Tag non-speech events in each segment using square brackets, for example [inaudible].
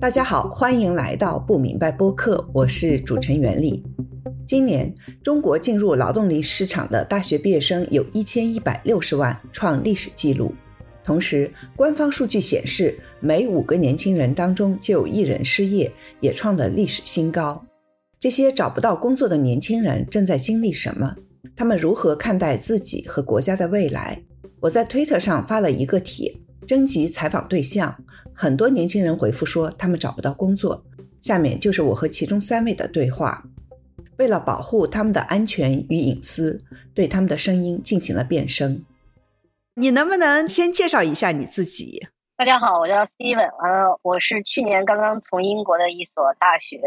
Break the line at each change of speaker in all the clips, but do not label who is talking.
大家好，欢迎来到不明白播客，我是主持人袁丽。今年中国进入劳动力市场的大学毕业生有一千一百六十万，创历史纪录。同时，官方数据显示，每五个年轻人当中就有一人失业，也创了历史新高。这些找不到工作的年轻人正在经历什么？他们如何看待自己和国家的未来？我在推特上发了一个帖，征集采访对象，很多年轻人回复说他们找不到工作。下面就是我和其中三位的对话。为了保护他们的安全与隐私，对他们的声音进行了变声。你能不能先介绍一下你自己？
大家好，我叫 Steven，完了，我是去年刚刚从英国的一所大学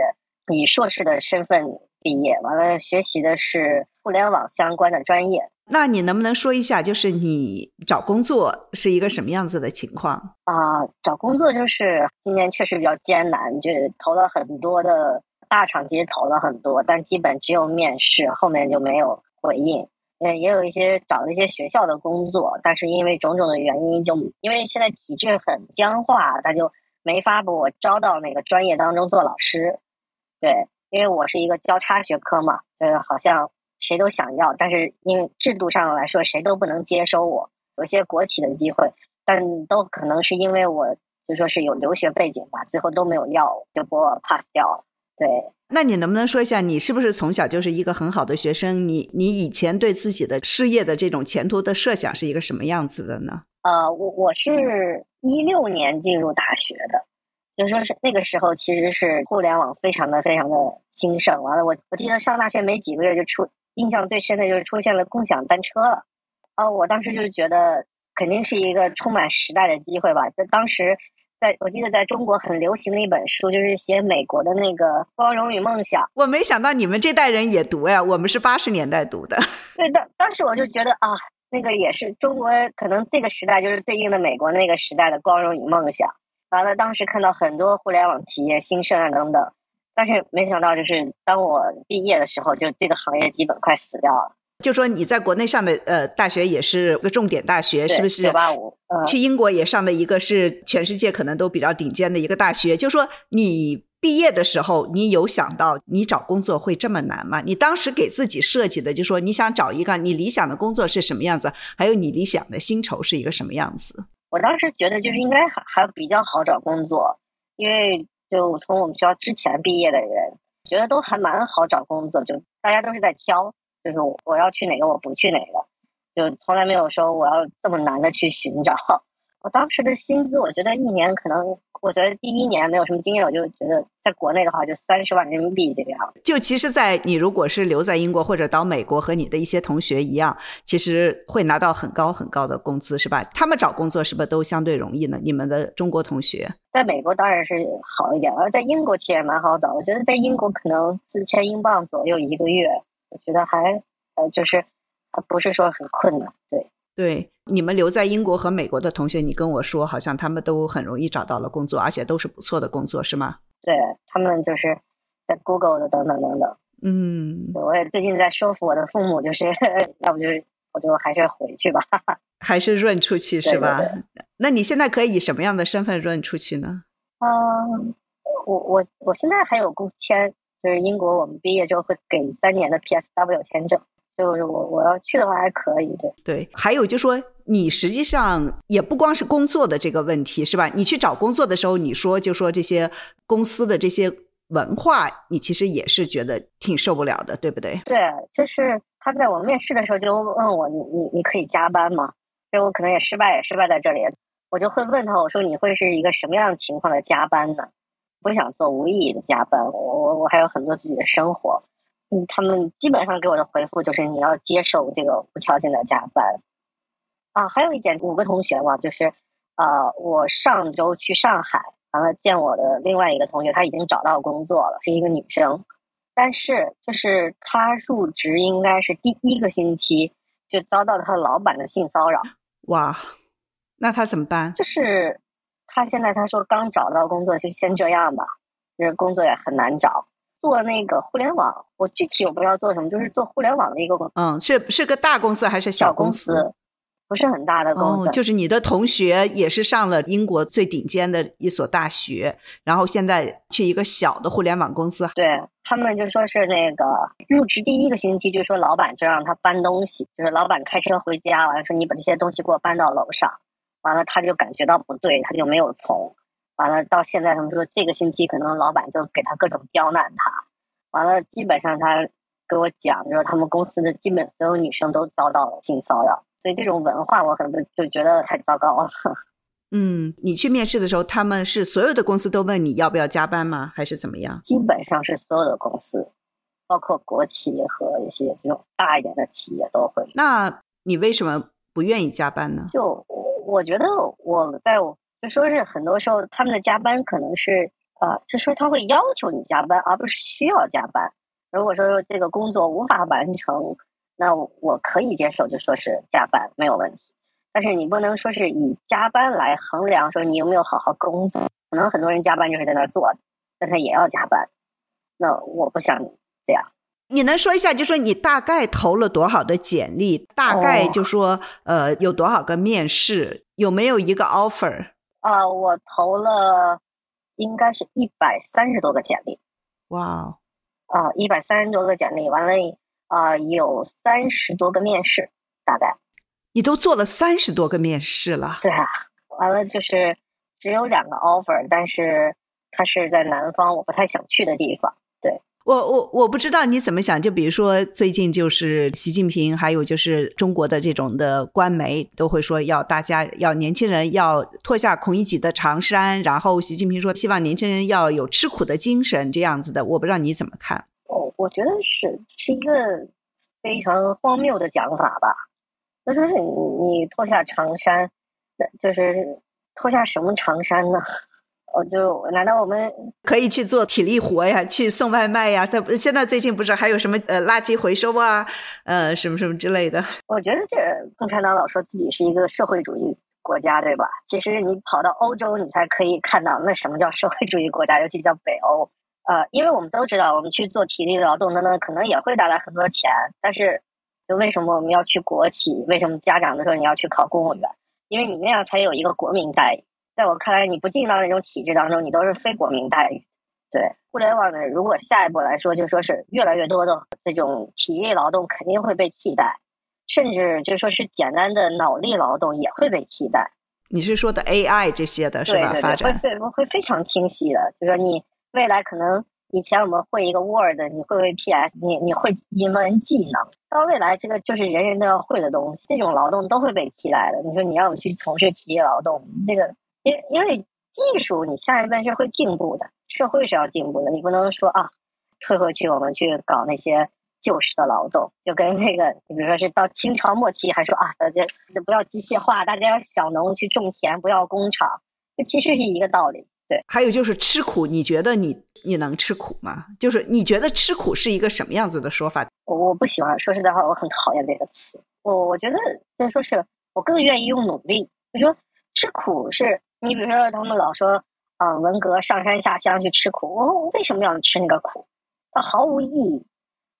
以硕士的身份毕业，完了学习的是互联网相关的专业。
那你能不能说一下，就是你找工作是一个什么样子的情况
啊？找工作就是今年确实比较艰难，就是投了很多的。大厂其实投了很多，但基本只有面试，后面就没有回应。嗯，也有一些找了一些学校的工作，但是因为种种的原因，就因为现在体制很僵化，他就没法把我招到那个专业当中做老师。对，因为我是一个交叉学科嘛，就是好像谁都想要，但是因为制度上来说，谁都不能接收我。有些国企的机会，但都可能是因为我就说是有留学背景吧，最后都没有要，就把我 pass 掉了。对，
那你能不能说一下，你是不是从小就是一个很好的学生？你你以前对自己的事业的这种前途的设想是一个什么样子的呢？
呃，我我是一六年进入大学的，就说是那个时候其实是互联网非常的非常的兴盛。完了，我我记得上大学没几个月就出，印象最深的就是出现了共享单车了。哦，我当时就觉得肯定是一个充满时代的机会吧。在当时。在我记得，在中国很流行的一本书，就是写美国的那个《光荣与梦想》。
我没想到你们这代人也读呀，我们是八十年代读的。[laughs]
对，当当时我就觉得啊，那个也是中国，可能这个时代就是对应的美国那个时代的光荣与梦想。完了，当时看到很多互联网企业兴盛啊等等，但是没想到，就是当我毕业的时候，就这个行业基本快死掉了。
就说你在国内上的呃大学也是个重点大学，是不是？
九八五。
去英国也上的一个是全世界可能都比较顶尖的一个大学。就说你毕业的时候，你有想到你找工作会这么难吗？你当时给自己设计的，就说你想找一个你理想的工作是什么样子，还有你理想的薪酬是一个什么样子？
我当时觉得就是应该还还比较好找工作，因为就从我们学校之前毕业的人，觉得都还蛮好找工作，就大家都是在挑。就是我要去哪个，我不去哪个，就从来没有说我要这么难的去寻找。[laughs] 我当时的薪资，我觉得一年可能，我觉得第一年没有什么经验，我就觉得在国内的话就三十万人民币这个样子。
就其实，在你如果是留在英国或者到美国，和你的一些同学一样，其实会拿到很高很高的工资，是吧？他们找工作是不是都相对容易呢？你们的中国同学
在美国当然是好一点，而在英国其实也蛮好找。我觉得在英国可能四千英镑左右一个月。我觉得还呃，就是不是说很困难，对
对。你们留在英国和美国的同学，你跟我说，好像他们都很容易找到了工作，而且都是不错的工作，是吗？
对他们就是在 Google 的等等等等。
嗯，
我也最近在说服我的父母，就是 [laughs] 要不就是我就还是回去吧，[laughs]
还是润出去是吧？那你现在可以以什么样的身份润出去呢？
嗯，我我我现在还有工签。就是英国，我们毕业之后会给三年的 PSW 签证，就是我我要去的话还可以。对
对，还有就是说，你实际上也不光是工作的这个问题，是吧？你去找工作的时候，你说就说这些公司的这些文化，你其实也是觉得挺受不了的，对不对？
对，就是他在我面试的时候就问我，你你你可以加班吗？所以我可能也失败，也失败在这里。我就会问他，我说你会是一个什么样的情况的加班呢？不想做无意义的加班，我我我还有很多自己的生活。嗯，他们基本上给我的回复就是你要接受这个无条件的加班。啊，还有一点，五个同学嘛，就是呃，我上周去上海，完了见我的另外一个同学，他已经找到工作了，是一个女生，但是就是她入职应该是第一个星期就遭到了她老板的性骚扰。
哇，那她怎么办？
就是。他现在他说刚找到工作就先这样吧，就是工作也很难找。做那个互联网，我具体我不知道做什么，就是做互联网的一个公
嗯，是是个大公司还是小
公
司？
不是很大的公司。
就是你的同学也是上了英国最顶尖的一所大学，然后现在去一个小的互联网公司。
对他们就说是那个入职第一个星期，就说老板就让他搬东西，就是老板开车回家，完了说你把这些东西给我搬到楼上，完了他就感觉到不对，他就没有从。完了到现在，他们说这个星期可能老板就给他各种刁难他，完了基本上他。给我讲，就是他们公司的基本所有女生都遭到了性骚扰，所以这种文化我可能就觉得太糟糕了。[laughs]
嗯，你去面试的时候，他们是所有的公司都问你要不要加班吗？还是怎么样？
基本上是所有的公司，包括国企和一些这种大一点的企业都会。
那你为什么不愿意加班呢？
就我觉得我在就说是很多时候他们的加班可能是呃，就说他会要求你加班，而不是需要加班。如果说这个工作无法完成，那我可以接受，就说是加班没有问题。但是你不能说是以加班来衡量，说你有没有好好工作。可能很多人加班就是在那儿做，但他也要加班。那我不想这样。
你能说一下，就说你大概投了多少的简历？大概就说呃，有多少个面试？有没有一个 offer？
啊，我投了应该是一百三十多个简历。
哇。
啊，一百三十多个简历，完了啊，有三十多个面试，大概。
你都做了三十多个面试了？
对啊，完了就是只有两个 offer，但是它是在南方，我不太想去的地方。
我我我不知道你怎么想，就比如说最近就是习近平，还有就是中国的这种的官媒都会说要大家要年轻人要脱下孔乙己的长衫，然后习近平说希望年轻人要有吃苦的精神这样子的，我不知道你怎么看。
哦，我觉得是是一个非常荒谬的讲法吧。就说是你你脱下长衫，就是脱下什么长衫呢？我就难道我们
可以去做体力活呀，去送外卖呀？在现在最近不是还有什么呃垃圾回收啊，呃什么什么之类的？
我觉得这共产党老说自己是一个社会主义国家，对吧？其实你跑到欧洲，你才可以看到那什么叫社会主义国家，尤其叫北欧。呃，因为我们都知道，我们去做体力劳动等等，可能也会带来很多钱。但是，就为什么我们要去国企？为什么家长的时候你要去考公务员？因为你那样才有一个国民待遇。在我看来，你不进到那种体制当中，你都是非国民待遇。对互联网呢，如果下一步来说，就说是越来越多的这种体力劳动肯定会被替代，甚至就说是简单的脑力劳动也会被替代。
你是说的 AI 这些的是吧？发展
会会会非常清晰的，就说你未来可能以前我们会一个 Word，你会会 PS，你你会一门技能，到未来这个就是人人都要会的东西，这种劳动都会被替代的。你说你要去从事体力劳动，这个。因因为技术，你下一辈是会进步的，社会是要进步的。你不能说啊，退回去我们去搞那些旧式的劳动，就跟那个，你比如说是到清朝末期，还说啊，大家不要机械化，大家要小农去种田，不要工厂，这其实是一个道理。对，
还有就是吃苦，你觉得你你能吃苦吗？就是你觉得吃苦是一个什么样子的说法？
我我不喜欢，说实在话，我很讨厌这个词。我我觉得就说是我更愿意用努力。就说吃苦是。你比如说，他们老说啊，文革上山下乡去吃苦，我为什么要吃那个苦？它毫无意义。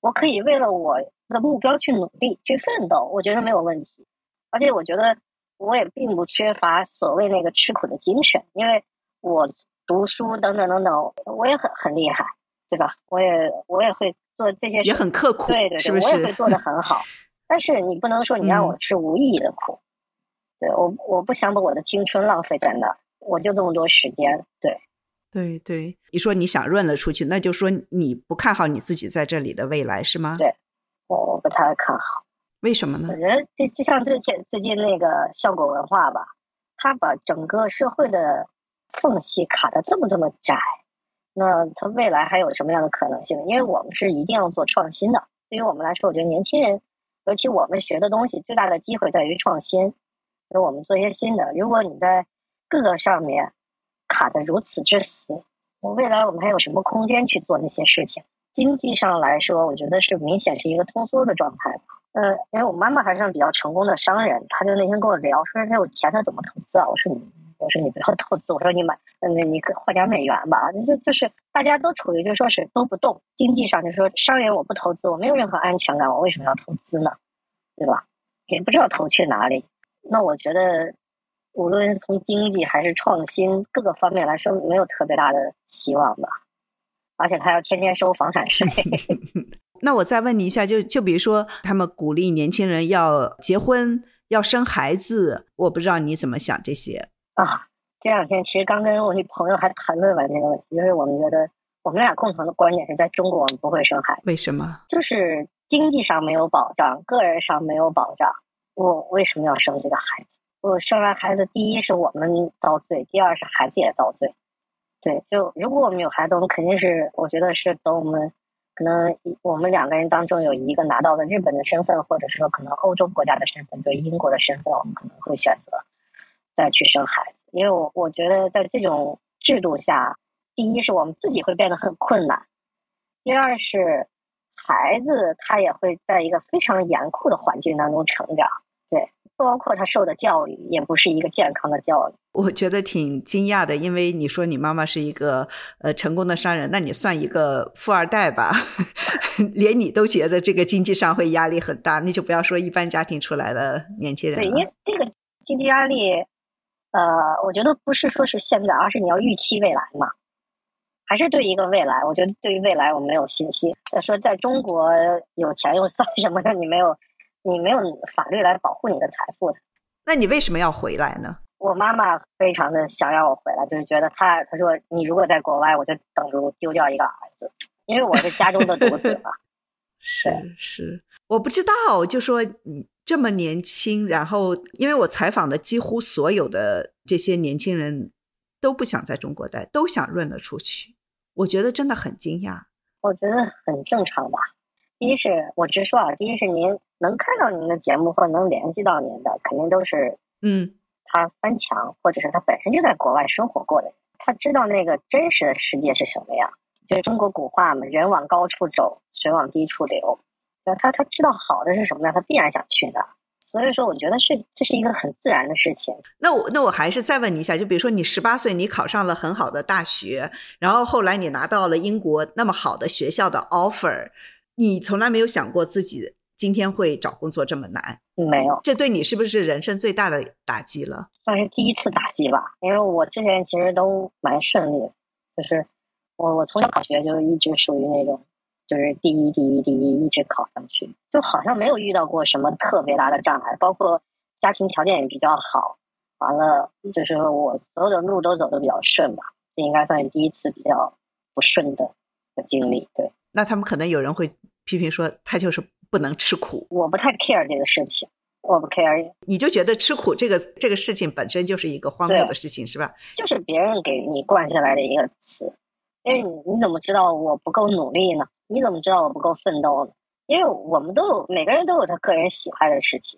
我可以为了我的目标去努力去奋斗，我觉得没有问题。而且我觉得我也并不缺乏所谓那个吃苦的精神，因为我读书等等等等，我也很很厉害，对吧？我也我也会做这些，
也很刻苦，
对对对，我也会做的很好。但是你不能说你让我吃无意义的苦。对我，我不想把我的青春浪费在那儿，我就这么多时间。对，
对对，你说你想润了出去，那就说你不看好你自己在这里的未来是吗？
对，我不太看好。
为什么呢？
我觉得就就像最近最近那个效果文化吧，它把整个社会的缝隙卡的这么这么窄，那它未来还有什么样的可能性？因为我们是一定要做创新的。对于我们来说，我觉得年轻人，尤其我们学的东西，最大的机会在于创新。给我们做一些新的。如果你在各个上面卡的如此之死，我未来我们还有什么空间去做那些事情？经济上来说，我觉得是明显是一个通缩的状态。呃，因为我妈妈还是比较成功的商人，她就那天跟我聊，说她有钱，她怎么投资啊？我说你，我说你不要投资，我说你买，那你换点美元吧。就就是大家都处于就说是都不动，经济上就说商人我不投资，我没有任何安全感，我为什么要投资呢？对吧？也不知道投去哪里。那我觉得，无论是从经济还是创新各个方面来说，没有特别大的希望吧。而且他要天天收房产税。[laughs]
那我再问你一下，就就比如说，他们鼓励年轻人要结婚、要生孩子，我不知道你怎么想这些
啊？这两天其实刚跟我女朋友还谈论完这个问题，就是我们觉得我们俩共同的观点是在中国我们不会生孩子。
为什么？
就是经济上没有保障，个人上没有保障。我为什么要生这个孩子？我生完孩子，第一是我们遭罪，第二是孩子也遭罪。对，就如果我们有孩子，我们肯定是，我觉得是等我们可能我们两个人当中有一个拿到了日本的身份，或者是说可能欧洲国家的身份，对英国的身份，我们可能会选择再去生孩子。因为我我觉得在这种制度下，第一是我们自己会变得很困难，第二是孩子他也会在一个非常严酷的环境当中成长。对。包括他受的教育也不是一个健康的教育，
我觉得挺惊讶的，因为你说你妈妈是一个呃成功的商人，那你算一个富二代吧，[laughs] 连你都觉得这个经济上会压力很大，那就不要说一般家庭出来的年轻人。
对，因为这个经济压力，呃，我觉得不是说是现在，而是你要预期未来嘛，还是对一个未来，我觉得对于未来我没有信心。说在中国有钱又算什么呢？你没有。你没有法律来保护你的财富的，
那你为什么要回来呢？
我妈妈非常的想让我回来，就是觉得她她说你如果在国外，我就等着丢掉一个儿子，因为我是家中的独子嘛。[laughs]
是是，我不知道，就说你这么年轻，然后因为我采访的几乎所有的这些年轻人都不想在中国待，都想润了出去，我觉得真的很惊讶。
我觉得很正常吧。第一是我直说啊，第一是您能看到您的节目或能联系到您的，肯定都是
嗯，
他翻墙或者是他本身就在国外生活过的人，他知道那个真实的世界是什么样。就是中国古话嘛，“人往高处走，水往低处流”。他他知道好的是什么样，他必然想去的。所以说，我觉得是这是一个很自然的事情。
那我那我还是再问你一下，就比如说你十八岁，你考上了很好的大学，然后后来你拿到了英国那么好的学校的 offer。你从来没有想过自己今天会找工作这么难？
没有，
这对你是不是人生最大的打击了？
算是第一次打击吧，因为我之前其实都蛮顺利，就是我我从小考学就一直属于那种，就是第一第一第一一直考上去，就好像没有遇到过什么特别大的障碍，包括家庭条件也比较好，完了就是我所有的路都走的比较顺吧，这应该算是第一次比较不顺的的经历，对。
那他们可能有人会批评说，他就是不能吃苦。
我不太 care 这个事情，我不 care。
你就觉得吃苦这个这个事情本身就是一个荒谬的事情，是吧？
就是别人给你灌下来的一个词，因为你你怎么知道我不够努力呢？你怎么知道我不够奋斗呢？因为我们都有每个人都有他个人喜欢的事情，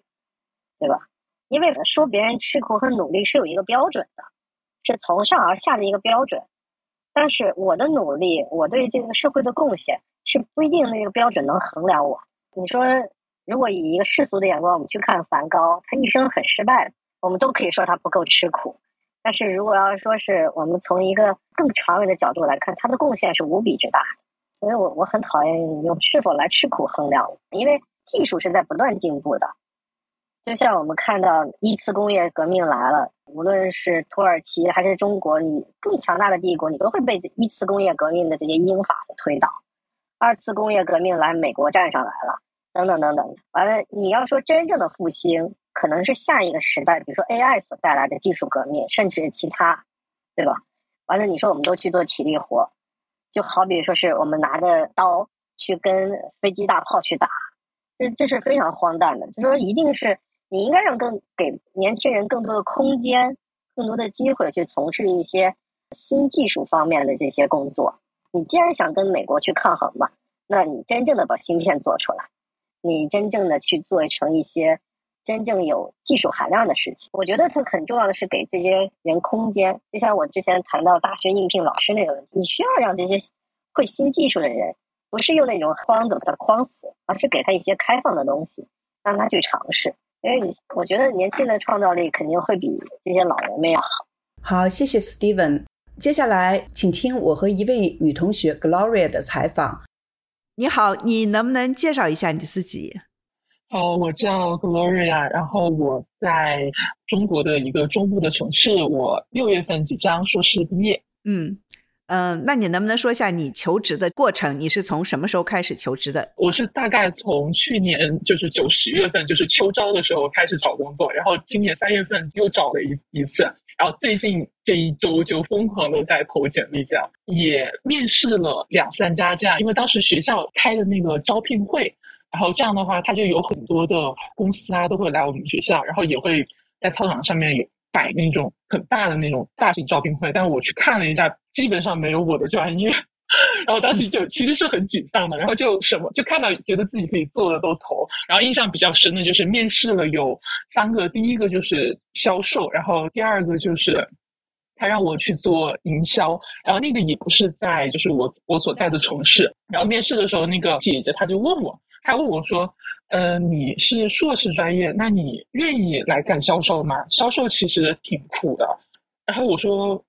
对吧？因为说别人吃苦和努力是有一个标准的，是从上而下的一个标准。但是我的努力，我对这个社会的贡献是不一定那个标准能衡量我。你说，如果以一个世俗的眼光，我们去看梵高，他一生很失败，我们都可以说他不够吃苦。但是如果要说是我们从一个更长远的角度来看，他的贡献是无比之大。所以我我很讨厌用是否来吃苦衡量，因为技术是在不断进步的。就像我们看到一次工业革命来了，无论是土耳其还是中国，你更强大的帝国，你都会被一次工业革命的这些英法所推倒。二次工业革命来，美国站上来了，等等等等。完了，你要说真正的复兴，可能是下一个时代，比如说 AI 所带来的技术革命，甚至其他，对吧？完了，你说我们都去做体力活，就好比说是我们拿着刀去跟飞机大炮去打，这这是非常荒诞的。就说一定是。你应该让更给年轻人更多的空间，更多的机会去从事一些新技术方面的这些工作。你既然想跟美国去抗衡嘛，那你真正的把芯片做出来，你真正的去做成一些真正有技术含量的事情。我觉得它很重要的是给这些人空间。就像我之前谈到大学应聘老师那个问题，你需要让这些会新技术的人，不是用那种框子把他框死，而是给他一些开放的东西，让他去尝试。因为我觉得年轻的创造力肯定会比这些老人们要好。
好，谢谢 Steven。接下来，请听我和一位女同学 Gloria 的采访。你好，你能不能介绍一下你自己？
哦，我叫 Gloria，然后我在中国的一个中部的城市，我六月份即将硕士毕业。
嗯嗯，那你能不能说一下你求职的过程？你是从什么时候开始求职的？
我是大概从去年就是九十月份，就是秋招的时候开始找工作，然后今年三月份又找了一一次，然后最近这一周就疯狂的在投简历，这样也面试了两三家，这样因为当时学校开的那个招聘会。然后这样的话，他就有很多的公司啊，都会来我们学校，然后也会在操场上面有摆那种很大的那种大型招聘会。但是我去看了一下，基本上没有我的专业。[laughs] 然后当时就其实是很沮丧的，然后就什么就看到觉得自己可以做的都投。然后印象比较深的就是面试了有三个，第一个就是销售，然后第二个就是他让我去做营销，然后那个也不是在就是我我所在的城市。然后面试的时候，那个姐姐她就问我。他问我说：“呃，你是硕士专业，那你愿意来干销售吗？销售其实挺苦的。”然后我说。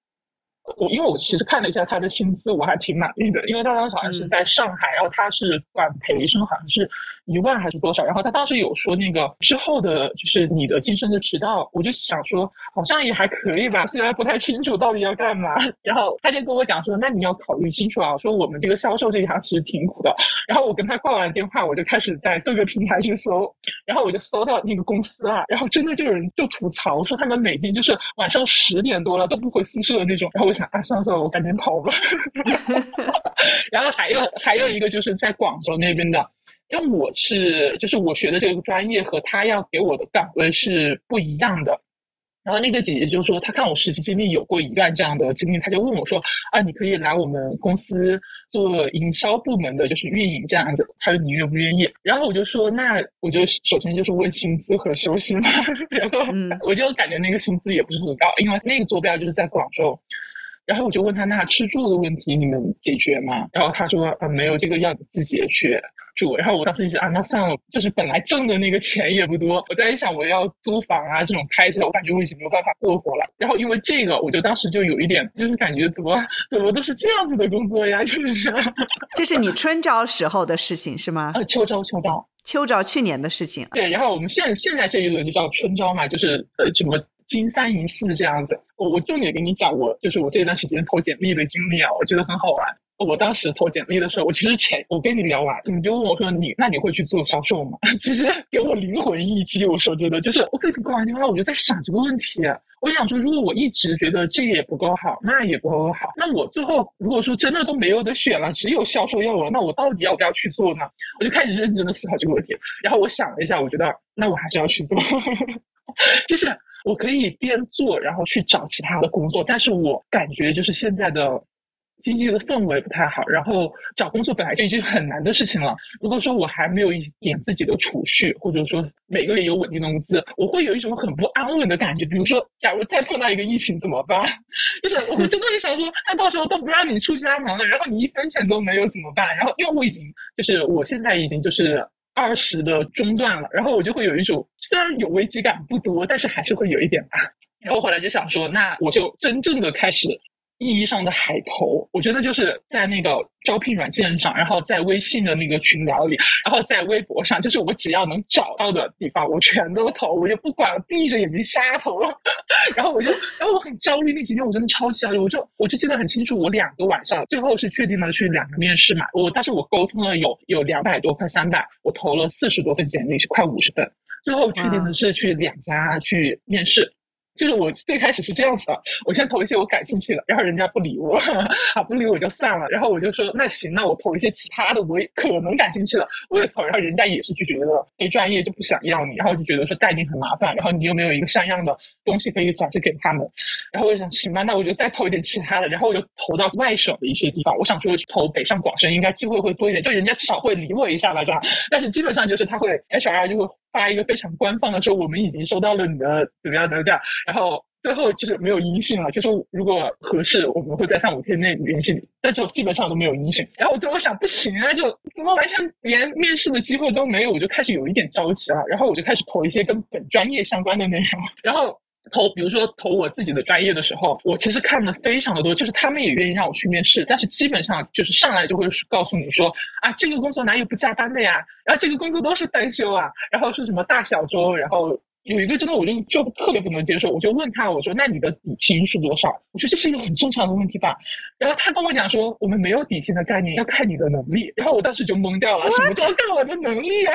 我因为我其实看了一下他的薪资，我还挺满意的。因为他当时好像是在上海，然后他是管培生，好像是一万还是多少。然后他当时有说那个之后的，就是你的晋升的渠道，我就想说好像也还可以吧，虽然不太清楚到底要干嘛。然后他就跟我讲说，那你要考虑清楚啊，说我们这个销售这一行其实挺苦的。然后我跟他挂完电话，我就开始在各个平台去搜，然后我就搜到那个公司了。然后真的就有人就吐槽说，他们每天就是晚上十点多了都不回宿舍的那种。然后我想。啊，算了算了，我赶紧跑吧。[laughs] 然后还有还有一个就是在广州那边的，因为我是就是我学的这个专业和他要给我的岗位是不一样的。然后那个姐姐就说，她看我实习经历有过一段这样的经历，她就问我说：“啊，你可以来我们公司做营销部门的，就是运营这样子。”她说：“你愿不愿意？”然后我就说：“那我就首先就是问薪资和休息嘛。[laughs] ”然后我就感觉那个薪资也不是很高，因为那个坐标就是在广州。然后我就问他，那吃住的问题你们解决吗？然后他说，啊，没有这个要你自己去住。然后我当时一想啊，那算了，就是本来挣的那个钱也不多，我在想我要租房啊这种开销，我感觉我已经没有办法过活了。然后因为这个，我就当时就有一点，就是感觉怎么怎么都是这样子的工作呀，就是。[laughs]
这是你春招时候的事情是吗？
呃，秋招，秋招，
秋招去年的事情。
对，然后我们现现在这一轮就叫春招嘛，就是呃什么。金三银四这样子，我我重点跟你讲，我就是我这段时间投简历的经历啊，我觉得很好玩。我当时投简历的时候，我其实前我跟你聊完，你就问我说你那你会去做销售吗？[laughs] 其实给我灵魂一击。我说真的，就是我跟你挂完电话，我就在想这个问题。我想说，如果我一直觉得这也不够好，那也不够好，那我最后如果说真的都没有得选了，只有销售要我，那我到底要不要去做呢？我就开始认真的思考这个问题。然后我想了一下，我觉得那我还是要去做，[laughs] 就是。我可以边做，然后去找其他的工作，但是我感觉就是现在的经济的氛围不太好，然后找工作本来就已经很难的事情了。如果说我还没有一点自己的储蓄，或者说每个月有稳定的工资，我会有一种很不安稳的感觉。比如说，假如再碰到一个疫情怎么办？[laughs] 就是我会真的会想说，那到时候都不让你出家门了，然后你一分钱都没有怎么办？然后因为我已经就是我现在已经就是。二十的中断了，然后我就会有一种虽然有危机感不多，但是还是会有一点吧。然后后来就想说，那我就真正的开始。意义上的海投，我觉得就是在那个招聘软件上，然后在微信的那个群聊里，然后在微博上，就是我只要能找到的地方，我全都投，我就不管，闭着眼睛瞎投了。[laughs] 然后我就，然后我很焦虑，那几天我真的超级焦虑，我就我就记得很清楚，我两个晚上，最后是确定了去两个面试嘛。我但是我沟通了有有两百多，快三百，我投了四十多份简历，是快五十份，最后确定的是去两家去面试。就是我最开始是这样子的，我先投一些我感兴趣的，然后人家不理我，[laughs] 啊不理我就算了，然后我就说那行，那我投一些其他的，我可能感兴趣的，我也投，然后人家也是拒绝的，非专业就不想要你，然后就觉得说带你很麻烦，然后你又没有一个像样的东西可以展示给他们，然后我想行吧，那我就再投一点其他的，然后我就投到外省的一些地方，我想说投北上广深应该机会会多一点，就人家至少会理我一下吧，是吧，但是基本上就是他会 HR 就会。发一个非常官方的说，我们已经收到了你的怎么样怎么样，然后最后就是没有音讯了，就说如果合适，我们会在三五天内联系你，但就基本上都没有音讯。然后我最后想，不行啊，就怎么完全连面试的机会都没有，我就开始有一点着急了。然后我就开始投一些跟本专业相关的内容，然后。投，比如说投我自己的专业的时候，我其实看的非常的多，就是他们也愿意让我去面试，但是基本上就是上来就会告诉你说啊，这个工作哪有不加班的呀？然后这个工作都是单休啊，然后是什么大小周，然后。有一个真的我就就特别不能接受，我就问他，我说那你的底薪是多少？我说这是一个很正常的问题吧。然后他跟我讲说，我们没有底薪的概念，要看你的能力。然后我当时就懵掉了，什么叫看我的能力啊？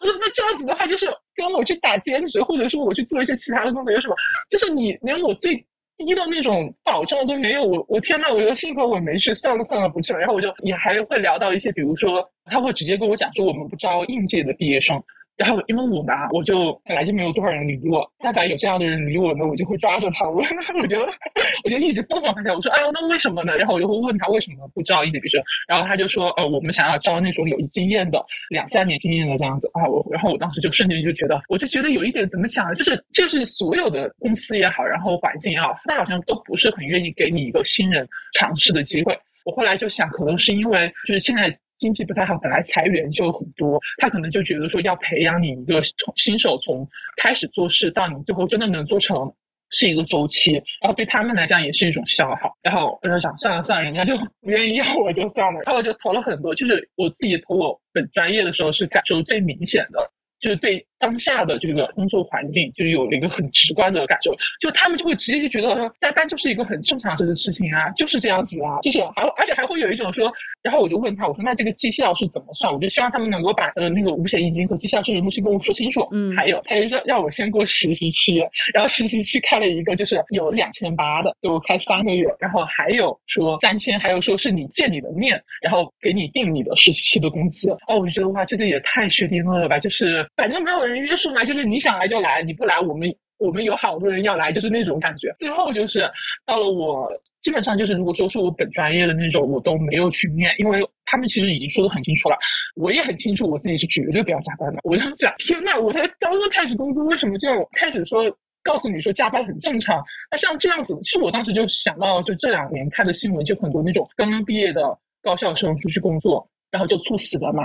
我说那这样子的话，就是跟我去打兼职，或者说我去做一些其他的工作有什么？就是你连我最低的那种保障都没有，我我天呐，我就幸亏我没去，算了算了，不去了。然后我就也还会聊到一些，比如说他会直接跟我讲说，我们不招应届的毕业生。然后因为我嘛，我就本来就没有多少人理我，大概有这样的人理我呢，我就会抓着他问，[laughs] 我就我就一直疯狂发笑，我说哎呦那为什么呢？然后我就会问他为什么不招一点毕生，然后他就说呃我们想要招那种有经验的，两三年经验的这样子啊我，然后我当时就瞬间就觉得，我就觉得有一点怎么讲呢？就是就是所有的公司也好，然后环境也好，他好像都不是很愿意给你一个新人尝试的机会。我后来就想，可能是因为就是现在。经济不太好，本来裁员就很多，他可能就觉得说要培养你一个从新手从开始做事到你最后真的能做成是一个周期，然后对他们来讲也是一种消耗。然后我就想算了算了，人家就不愿意要我就算了，然后我就投了很多。就是我自己投我本专业的时候是感受最明显的，就是对。当下的这个工作环境就是有了一个很直观的感受，就他们就会直接就觉得说加班就是一个很正常的事情啊，就是这样子啊，就是还而且还会有一种说，然后我就问他，我说那这个绩效是怎么算？我就希望他们能够把呃那个五险一金和绩效这种东西跟我说清楚。嗯，还有他就让让我先过实习期，然后实习期开了一个就是有两千八的，给我开三个月，然后还有说三千，还有说是你见你的面，然后给你定你的实习期的工资。哦，我就觉得哇，这个也太薛定谔了吧，就是反正没有人。约束嘛，就是你想来就来，你不来，我们我们有好多人要来，就是那种感觉。最后就是到了我基本上就是，如果说是我本专业的那种，我都没有去面，因为他们其实已经说的很清楚了，我也很清楚我自己是绝对不要加班的。我就想，天呐，我才刚刚开始工作，为什么就开始说告诉你说加班很正常？那像这样子，其实我当时就想到，就这两年看的新闻，就很多那种刚刚毕业的高校生出去工作。然后就猝死了嘛，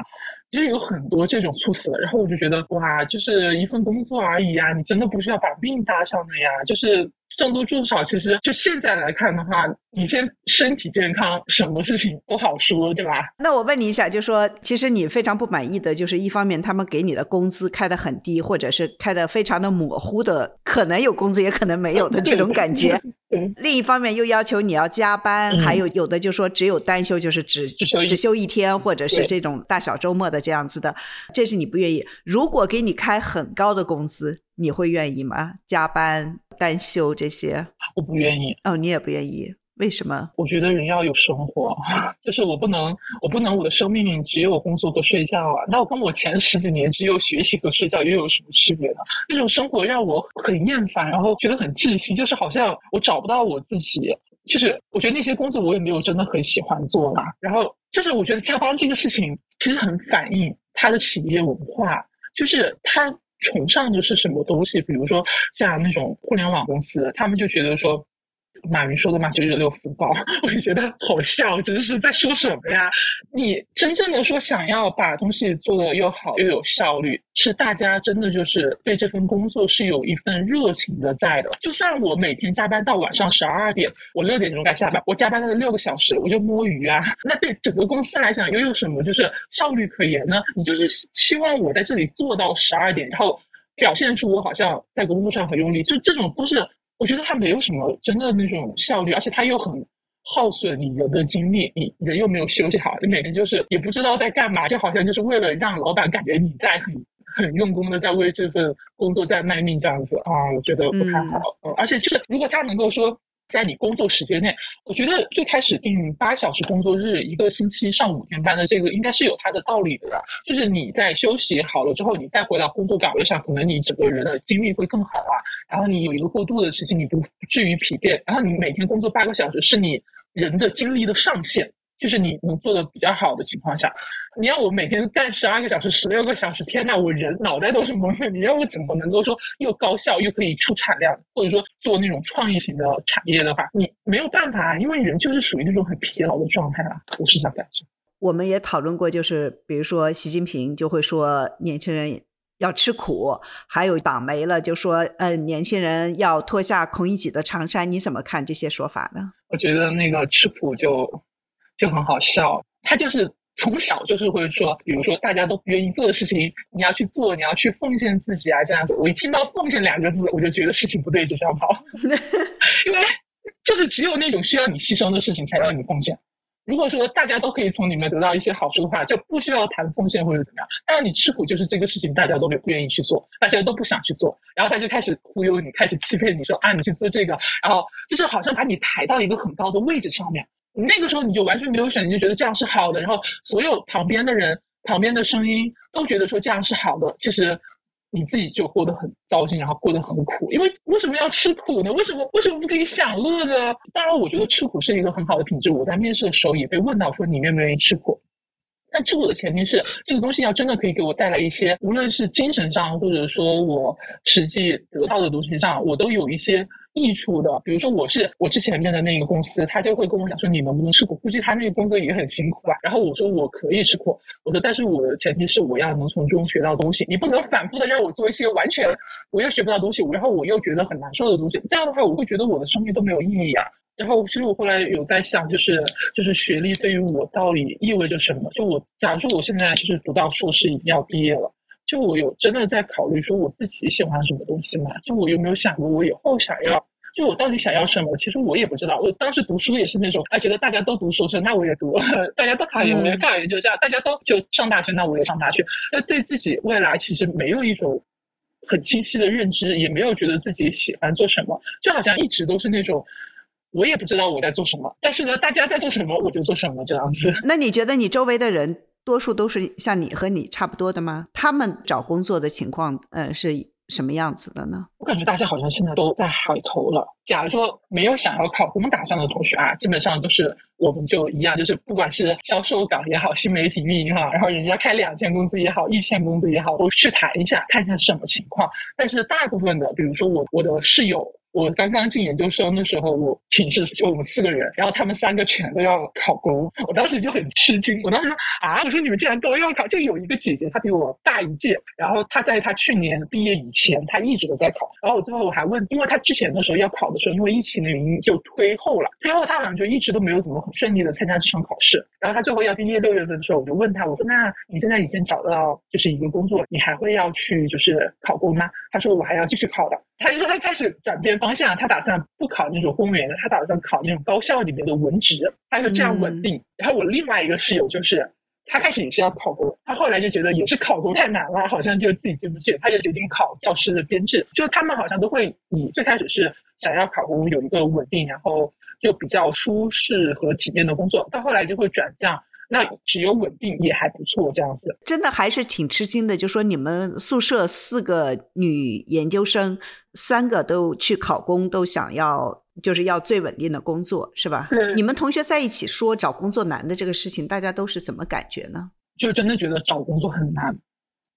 其实有很多这种猝死。然后我就觉得哇，就是一份工作而已啊，你真的不是要把命搭上的呀，就是。挣多挣少，其实就现在来看的话，你先身体健康，什么事情都好说，对吧？
那我问你一下，就说其实你非常不满意的，就是一方面他们给你的工资开的很低，或者是开的非常的模糊的，可能有工资，也可能没有的这种感觉。[laughs] 另一方面又要求你要加班，还有有的就说只有单休，就是只只休一天，或者是这种大小周末的这样子的，这是你不愿意。如果给你开很高的工资，你会愿意吗？加班？单休这些，
我不愿意。
哦，你也不愿意，为什么？
我觉得人要有生活，就是我不能，我不能，我的生命只有工作和睡觉啊。那我跟我前十几年只有学习和睡觉又有什么区别呢？那种生活让我很厌烦，然后觉得很窒息，就是好像我找不到我自己。就是我觉得那些工作我也没有真的很喜欢做啦。然后就是我觉得加班这个事情其实很反映他的企业文化，就是他。崇尚的是什么东西？比如说像那种互联网公司，他们就觉得说。马云说的嘛，九九六福报，[laughs] 我就觉得好笑，真是在说什么呀？你真正的说想要把东西做的又好又有效率，是大家真的就是对这份工作是有一份热情的在的。就算我每天加班到晚上十二点，我六点钟该下班，我加班了六个小时，我就摸鱼啊。那对整个公司来讲，又有什么就是效率可言呢？你就是期望我在这里做到十二点，然后表现出我好像在工作上很用力，就这种都是。我觉得他没有什么真的那种效率，而且他又很耗损你人的精力，你人又没有休息好，你每天就是也不知道在干嘛，就好像就是为了让老板感觉你在很很用功的在为这份工作在卖命这样子啊，我觉得不太好。而且就是如果他能够说。在你工作时间内，我觉得最开始定八小时工作日，一个星期上五天班的这个应该是有它的道理的。就是你在休息好了之后，你再回到工作岗位上，可能你整个人的精力会更好啊。然后你有一个过渡的时期，你不至于疲惫。然后你每天工作八个小时，是你人的精力的上限。就是你能做的比较好的情况下，你要我每天干十二个小时、十六个小时，天呐，我人脑袋都是蒙的。你让我怎么能够说又高效又可以出产量，或者说做那种创意型的产业的话，你没有办法，因为人就是属于那种很疲劳的状态啊。我是这样感觉。
我们也讨论过，就是比如说习近平就会说，年轻人
要吃苦，还有党没了就说，呃，年轻人要脱下孔乙己的长衫，你怎么看这些说法呢？
我觉得那个吃苦就就很好笑，他就是从小就是会说，比如说大家都不愿意做的事情，你要去做，你要去奉献自己啊，这样子。我一听到“奉献”两个字，我就觉得事情不对，就想跑，[laughs] 因为就是只有那种需要你牺牲的事情才让你奉献。如果说大家都可以从里面得到一些好处的话，就不需要谈奉献或者怎么样。但是你吃苦，就是这个事情大家都不愿意去做，大家都不想去做，然后他就开始忽悠你，开始欺骗你说啊，你去做这个，然后就是好像把你抬到一个很高的位置上面。那个时候你就完全没有选，你就觉得这样是好的，然后所有旁边的人、旁边的声音都觉得说这样是好的，其实。你自己就过得很糟心，然后过得很苦，因为为什么要吃苦呢？为什么为什么不可以享乐呢？当然，我觉得吃苦是一个很好的品质。我在面试的时候也被问到说你愿不愿意吃苦，但吃苦的前提是这个东西要真的可以给我带来一些，无论是精神上或者说我实际得到的东西上，我都有一些。益处的，比如说我是我之前面的那个公司，他就会跟我讲说你能不能吃苦，估计他那个工作也很辛苦吧。然后我说我可以吃苦，我说但是我的前提是我要能从中学到东西，你不能反复的让我做一些完全我又学不到东西，然后我又觉得很难受的东西，这样的话我会觉得我的生命都没有意义啊。然后其实我后来有在想，就是就是学历对于我到底意味着什么？就我假如说我现在就是读到硕士已经要毕业了，就我有真的在考虑说我自己喜欢什么东西嘛？就我有没有想过我以后想要？就我到底想要什么？其实我也不知道。我当时读书也是那种，啊，觉得大家都读硕士，那我也读；大家都考研，我也考研，就这样。大家都就上大学，那我也上大学。那对自己未来其实没有一种很清晰的认知，也没有觉得自己喜欢做什么，就好像一直都是那种，我也不知道我在做什么。但是呢，大家在做什么，我就做什么这样子。
那你觉得你周围的人多数都是像你和你差不多的吗？他们找工作的情况，呃，是？什么样子的呢？
我感觉大家好像现在都在海投了。假如说没有想要考公打算的同学啊，基本上都是我们就一样，就是不管是销售岗也好，新媒体运营好，然后人家开两千工资也好，一千工资也好，都去谈一下，看一下是什么情况。但是大部分的，比如说我我的室友。我刚刚进研究生的时候，我寝室就我们四个人，然后他们三个全都要考公，我当时就很吃惊。我当时说啊，我说你们竟然都要考，就有一个姐姐，她比我大一届，然后她在她去年毕业以前，她一直都在考。然后我最后我还问，因为她之前的时候要考的时候，因为疫情的原因就推后了，推后她好像就一直都没有怎么很顺利的参加这场考试。然后她最后要毕业六月份的时候，我就问她，我说那你现在已经找到就是一个工作，你还会要去就是考公吗？她说我还要继续考的。她就说她开始转变方向，他打算不考那种公务员的，他打算考那种高校里面的文职，他说这样稳定。然后我另外一个室友就是，他开始也是要考公，他后来就觉得也是考公太难了，好像就自己进不去，他就决定考教师的编制。就他们好像都会以最开始是想要考公有一个稳定，然后就比较舒适和体面的工作，到后来就会转向。那只有稳定也还不错，这样子
真的还是挺吃惊的。就说你们宿舍四个女研究生，三个都去考公，都想要就是要最稳定的工作，是吧？
对。
你们同学在一起说找工作难的这个事情，大家都是怎么感觉呢？
就真的觉得找工作很难。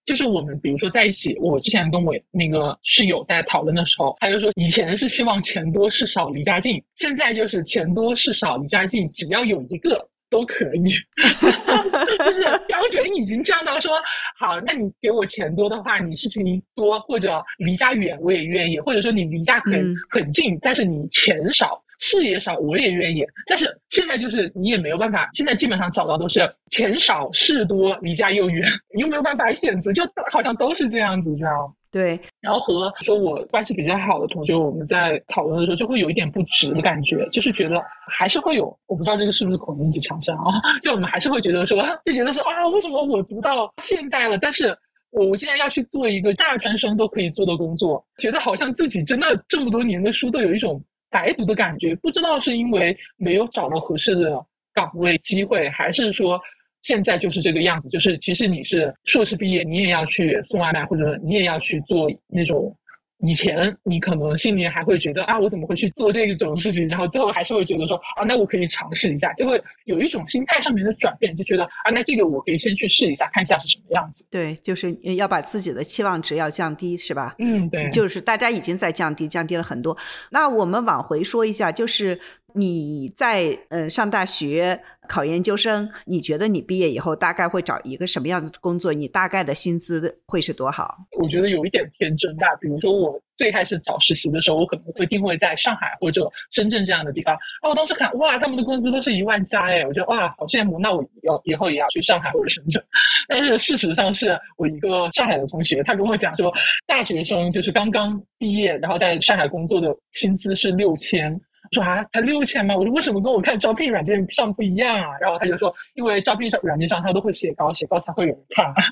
就是我们比如说在一起，我之前跟我那个室友在讨论的时候，他就说以前是希望钱多事少离家近，现在就是钱多事少离家近，只要有一个。都可以，[laughs] 就是标准已经降到说，好，那你给我钱多的话，你事情多或者离家远我也愿意，或者说你离家很很近，但是你钱少事业少我也愿意。但是现在就是你也没有办法，现在基本上找到都是钱少事多离家又远，你又没有办法选择，就好像都是这样子，知道吗？
对，
然后和说我关系比较好的同学，我们在讨论的时候就会有一点不值的感觉，就是觉得还是会有，我不知道这个是不是孔乙己长衫啊？[laughs] 就我们还是会觉得说，就觉得说啊，为什么我读到现在了，但是我我现在要去做一个大专生都可以做的工作，觉得好像自己真的这么多年的书都有一种白读的感觉，不知道是因为没有找到合适的岗位机会，还是说。现在就是这个样子，就是其实你是硕士毕业，你也要去送外卖，或者你也要去做那种。以前你可能心里还会觉得啊，我怎么会去做这种事情？然后最后还是会觉得说啊，那我可以尝试一下，就会有一种心态上面的转变，就觉得啊，那这个我可以先去试一下，看一下是什么样子。
对，就是要把自己的期望值要降低，是吧？
嗯，对。
就是大家已经在降低，降低了很多。那我们往回说一下，就是你在呃上大学、考研究生，你觉得你毕业以后大概会找一个什么样的工作？你大概的薪资会是多少？
我觉得有一点天真吧。比如说我最开始找实习的时候，我可能会定位在上海或者深圳这样的地方。啊，我当时看哇，他们的工资都是一万加哎，我觉得哇，好羡慕。那我要以后也要去上海或者深圳。但是事实上是我一个上海的同学，他跟我讲说，大学生就是刚刚毕业，然后在上海工作的薪资是六千。说啊，才六千吗？我说为什么跟我看招聘软件上不一样啊？然后他就说，因为招聘上软件上他都会写高，写高才会有人看。[laughs]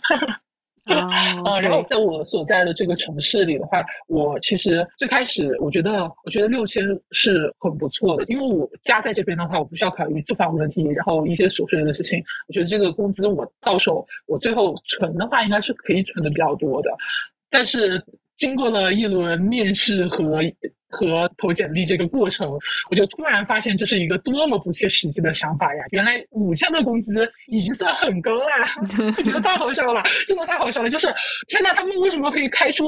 啊，
然后在我所在的这个城市里的话，我其实最开始我觉得，我觉得六千是很不错的，因为我家在这边的话，我不需要考虑住房问题，然后一些琐碎的事情。我觉得这个工资我到手，我最后存的话，应该是可以存的比较多的。但是经过了一轮面试和。和投简历这个过程，我就突然发现这是一个多么不切实际的想法呀！原来五千的工资已经算很高了，我觉得太好笑了，真的太好笑了！就是天呐，他们为什么可以开出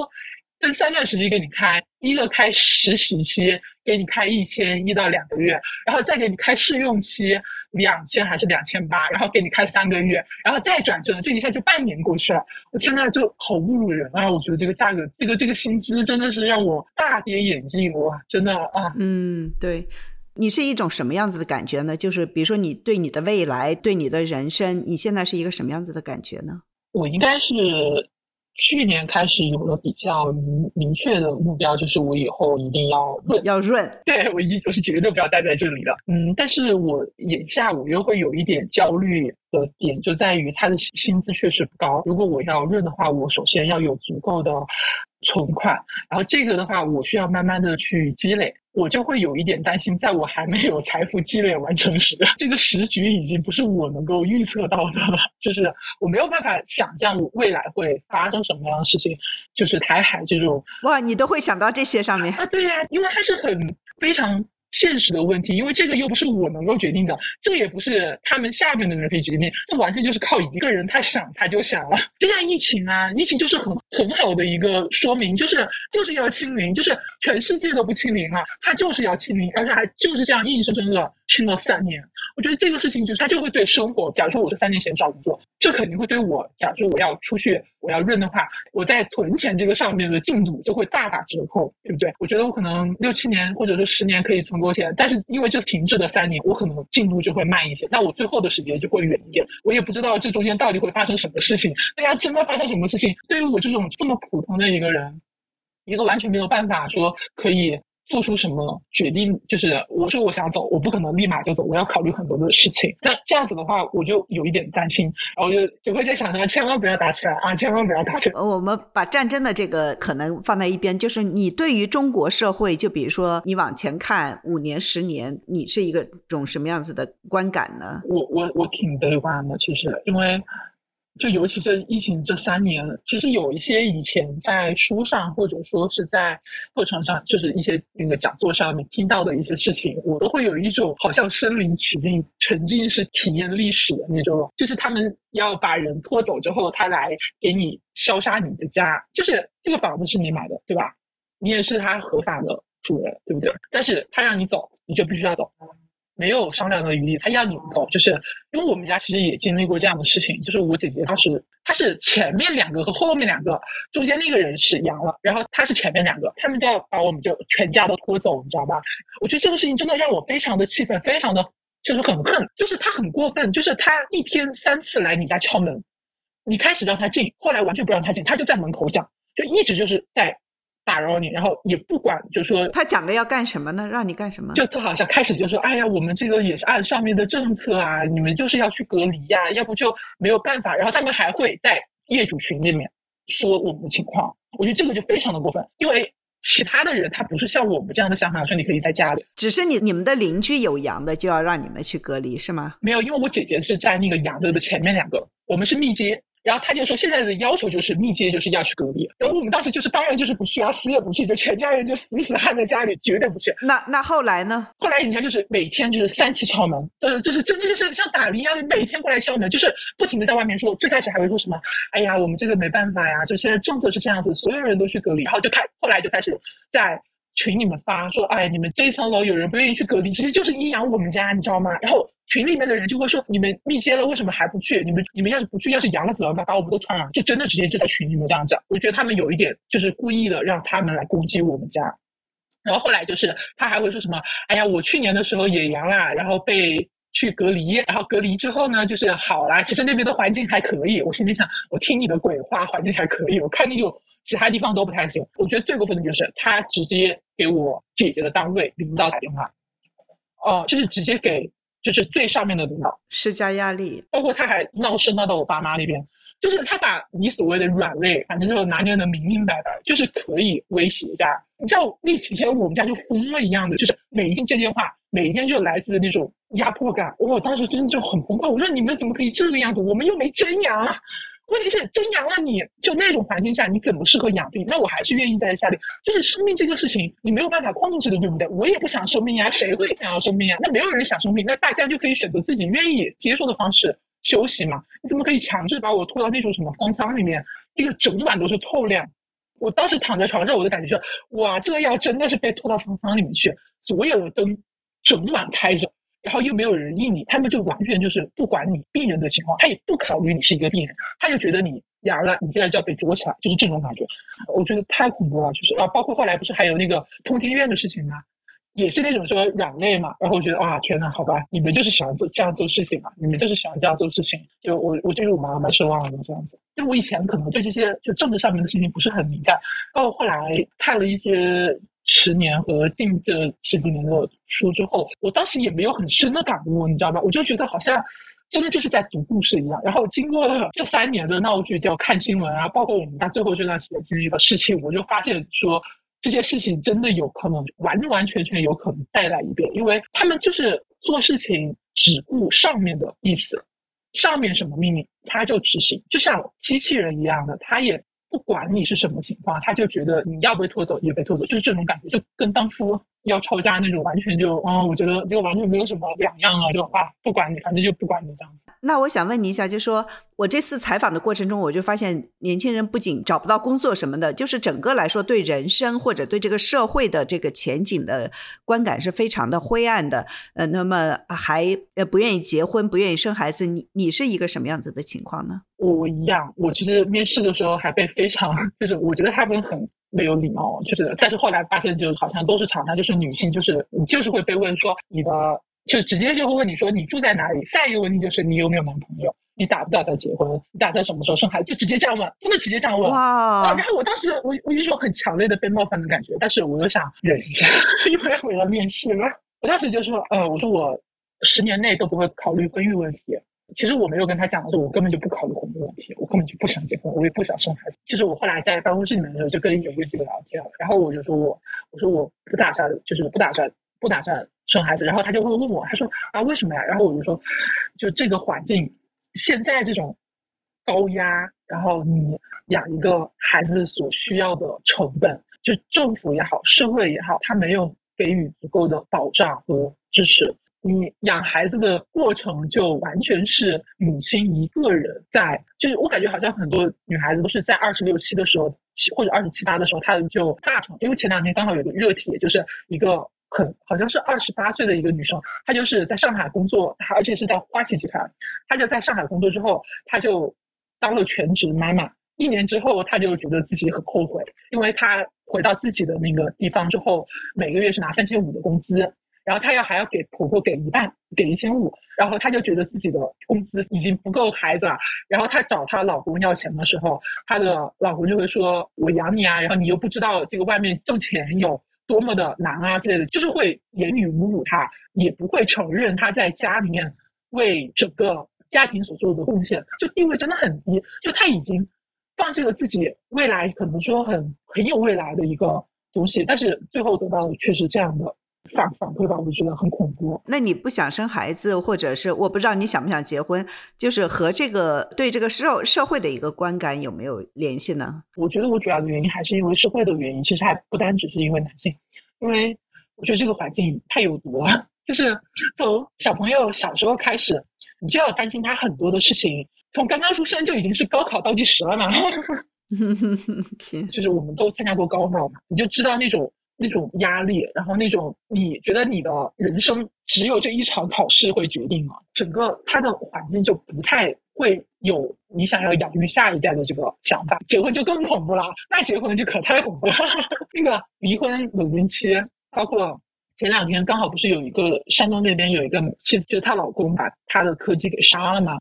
分三段时间给你开？一个开实习期，给你开一千一到两个月，然后再给你开试用期。两千还是两千八，然后给你开三个月，然后再转正，这一下就半年过去了。我现在就好侮辱人啊！我觉得这个价格，这个这个薪资真的是让我大跌眼镜哇！真的啊，
嗯，对，你是一种什么样子的感觉呢？就是比如说你对你的未来，对你的人生，你现在是一个什么样子的感觉呢？
我应该是。去年开始有了比较明明确的目标，就是我以后一定要润，
要润。
对我一我是绝对不要待在这里的。嗯，但是我眼下我又会有一点焦虑的点，就在于他的薪资确实不高。如果我要润的话，我首先要有足够的存款，然后这个的话，我需要慢慢的去积累。我就会有一点担心，在我还没有财富积累完成时，这个时局已经不是我能够预测到的了。就是我没有办法想象未来会发生什么样的事情。就是台海这种，
哇，你都会想到这些上面
啊？对呀，因为它是很非常。现实的问题，因为这个又不是我能够决定的，这也不是他们下面的人可以决定，这完全就是靠一个人，他想他就想了。就像疫情啊，疫情就是很很好的一个说明，就是就是要清零，就是全世界都不清零了，他就是要清零，而且还就是这样硬生生的清了三年。我觉得这个事情就是他就会对生活，假如说我是三年前找工作，这肯定会对我，假如说我要出去我要认的话，我在存钱这个上面的进度就会大打折扣，对不对？我觉得我可能六七年或者是十年可以存。够钱，但是因为这停滞的三年，我可能进度就会慢一些，那我最后的时间就会远一点。我也不知道这中间到底会发生什么事情。大家真的发生什么事情，对于我这种这么普通的一个人，一个完全没有办法说可以。做出什么决定？就是我说我想走，我不可能立马就走，我要考虑很多的事情。那这样子的话，我就有一点担心，然后就就会在想着，千万不要打起来啊，千万不要打起来。
我们把战争的这个可能放在一边，就是你对于中国社会，就比如说你往前看五年、十年，你是一个种什么样子的观感呢？
我我我挺悲观的，其实因为。就尤其这疫情这三年，其实有一些以前在书上或者说是在课程上，就是一些那个讲座上面听到的一些事情，我都会有一种好像身临其境、沉浸式体验历史的那种。就是他们要把人拖走之后，他来给你烧杀你的家，就是这个房子是你买的，对吧？你也是他合法的主人，对不对？但是他让你走，你就必须要走。没有商量的余地，他要你走，就是因为我们家其实也经历过这样的事情，就是我姐姐她是她是前面两个和后面两个，中间那个人是阳了，然后她是前面两个，他们就要把我们就全家都拖走，你知道吧？我觉得这个事情真的让我非常的气愤，非常的就是很恨，就是他很过分，就是他一天三次来你家敲门，你开始让他进，后来完全不让他进，他就在门口讲，就一直就是在。打扰你，然后也不管，就说
他讲的要干什么呢？让你干什么？
就他好像开始就说：“哎呀，我们这个也是按上面的政策啊，你们就是要去隔离呀，要不就没有办法。”然后他们还会在业主群里面说我们的情况，我觉得这个就非常的过分，因为其他的人他不是像我们这样的想法，说你可以在家里，
只是你你们的邻居有阳的就要让你们去隔离是吗？
没有，因为我姐姐是在那个阳的的前面两个，我们是密接。然后他就说，现在的要求就是密接就是要去隔离。然后我们当时就是当然就是不去啊，死也不去，就全家人就死死焊 [laughs] 在家里，绝对不去。
那那后来呢？
后来人家就是每天就是三次敲门，呃，就是真的就是像打铃一样的每天过来敲门，就是不停的在外面说。最开始还会说什么，哎呀，我们这个没办法呀，就现在政策是这样子，所有人都去隔离。然后就开，后来就开始在群里面发说，哎，你们这一层楼有人不愿意去隔离，其实就是阴阳我们家，你知道吗？然后群里面的人就会说，你们密接了为什么还不去？你们你们要是不去，要是阳了怎么办？把我们都传染，就真的直接就在群里面这样讲。我觉得他们有一点就是故意的让他们来攻击我们家。然后后来就是他还会说什么，哎呀，我去年的时候也阳了，然后被去隔离，然后隔离之后呢，就是好了，其实那边的环境还可以。我心里想，我听你的鬼话，环境还可以，我看你就。其他地方都不太行，我觉得最过分的就是他直接给我姐姐的单位领导打电话，哦，就是直接给就是最上面的领导
施加压力，
包括他还闹事闹到我爸妈那边，就是他把你所谓的软肋，反正就拿捏的明明白白，就是可以威胁一下。你知道那几天我们家就疯了一样的，就是每一天接电话，每一天就来自那种压迫感，我当时真的就很崩溃。我说你们怎么可以这个样子？我们又没真阳。问题是真阳了，你就那种环境下，你怎么适合养病？那我还是愿意待在下里。就是生命这个事情，你没有办法控制的，对不对？我也不想生病呀，谁会想要生病呀？那没有人想生病，那大家就可以选择自己愿意接受的方式休息嘛？你怎么可以强制把我拖到那种什么方舱里面？一个整晚都是透亮。我当时躺在床上，我的感觉是，哇，这个药真的是被拖到方舱里面去，所有的灯整晚开着。然后又没有人应你，他们就完全就是不管你病人的情况，他也不考虑你是一个病人，他就觉得你阳了，你现在就要被捉起来，就是这种感觉。我觉得太恐怖了，就是啊，包括后来不是还有那个通天院的事情吗？也是那种说软肋嘛。然后我觉得啊，天呐，好吧，你们就是喜欢做这样做事情嘛，你们就是喜欢这样做事情。就我，我就是我妈蛮失望的这样子。就我以前可能对这些就政治上面的事情不是很敏感，到后来看了一些。十年和近这十几年的书之后，我当时也没有很深的感悟，你知道吗？我就觉得好像真的就是在读故事一样。然后经过这三年的闹剧，叫看新闻啊，包括我们在最后这段时间经历的事情，我就发现说这些事情真的有可能完完全全有可能再来一遍，因为他们就是做事情只顾上面的意思，上面什么命令他就执行，就像机器人一样的，他也。不管你是什么情况，他就觉得你要被拖走就被拖走，就是这种感觉，就跟当初要吵架那种，完全就啊，我觉得就完全没有什么两样啊，就啊，不管你，反正就不管你这样子。
那我想问你一下，就说我这次采访的过程中，我就发现年轻人不仅找不到工作什么的，就是整个来说对人生或者对这个社会的这个前景的观感是非常的灰暗的。呃，那么还呃不愿意结婚，不愿意生孩子，你你是一个什么样子的情况呢？
我一样，我其实面试的时候还被非常，[laughs] 就是我觉得他们很没有礼貌，就是但是后来发现，就好像都是常态，就是女性，就是你就是会被问说你的。就直接就会问你说你住在哪里？下一个问题就是你有没有男朋友？你打不打算结婚？你打算什么时候生孩子？就直接这样问，真的直接这样问。哇！然后我当时我我有一种很强烈的被冒犯的感觉，但是我又想忍一下，[laughs] 因为我要面试了。我当时就说，呃，我说我十年内都不会考虑婚育问题。其实我没有跟他讲的是，我根本就不考虑婚育问题，我根本就不想结婚，我也不想生孩子。其实我后来在办公室里面的时候，就跟有一个记者聊天，然后我就说我我说我不打算，就是不打算。不打算生孩子，然后他就会问我，他说啊为什么呀？然后我就说，就这个环境，现在这种高压，然后你养一个孩子所需要的成本，就政府也好，社会也好，他没有给予足够的保障和支持。你养孩子的过程就完全是母亲一个人在，就是我感觉好像很多女孩子都是在二十六七的时候，或者二十七八的时候，她就大成。因为前两天刚好有个热帖，就是一个。很好像是二十八岁的一个女生，她就是在上海工作，她而且是在花旗集团。她就在上海工作之后，她就当了全职妈妈。一年之后，她就觉得自己很后悔，因为她回到自己的那个地方之后，每个月是拿三千五的工资，然后她要还要给婆婆给一半，给一千五，然后她就觉得自己的工资已经不够孩子了。然后她找她老公要钱的时候，她的老公就会说：“我养你啊，然后你又不知道这个外面挣钱有。”多么的难啊之类的，就是会言语侮辱他，也不会承认他在家里面为整个家庭所做的贡献，就地位真的很低。就他已经放弃了自己未来可能说很很有未来的一个东西，但是最后得到的却是这样的。反反馈吧，我就觉得很恐怖。
那你不想生孩子，或者是我不知道你想不想结婚，就是和这个对这个社社会的一个观感有没有联系呢？
我觉得我主要的原因还是因为社会的原因，其实还不单只是因为男性，因为我觉得这个环境太有毒了。[laughs] 就是从小朋友小时候开始，你就要担心他很多的事情，从刚刚出生就已经是高考倒计时了嘛。[laughs] 就是我们都参加过高考嘛，你就知道那种。那种压力，然后那种你觉得你的人生只有这一场考试会决定了，整个他的环境就不太会有你想要养育下一代的这个想法。结婚就更恐怖了，那结婚就可太恐怖了。[laughs] 那个离婚冷静期，包括前两天刚好不是有一个山东那边有一个妻子，就是她老公把她的柯基给杀了嘛。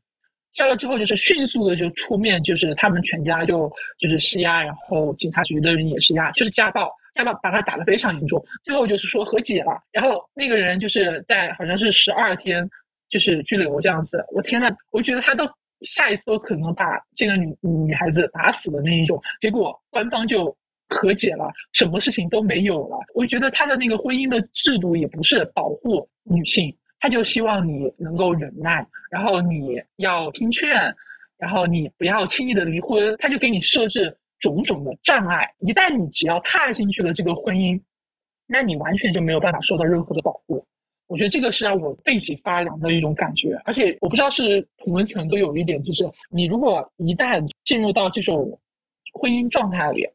杀了之后，就是迅速的就出面，就是他们全家就就是施压，然后警察局的人也施压，就是家暴，家暴把他打得非常严重。最后就是说和解了，然后那个人就是在好像是十二天就是拘留这样子。我天呐，我觉得他都下一次都可能把这个女女孩子打死的那一种。结果官方就和解了，什么事情都没有了。我觉得他的那个婚姻的制度也不是保护女性。他就希望你能够忍耐，然后你要听劝，然后你不要轻易的离婚。他就给你设置种种的障碍，一旦你只要踏进去了这个婚姻，那你完全就没有办法受到任何的保护。我觉得这个是让我背脊发凉的一种感觉。而且我不知道是同文层都有一点，就是你如果一旦进入到这种婚姻状态里，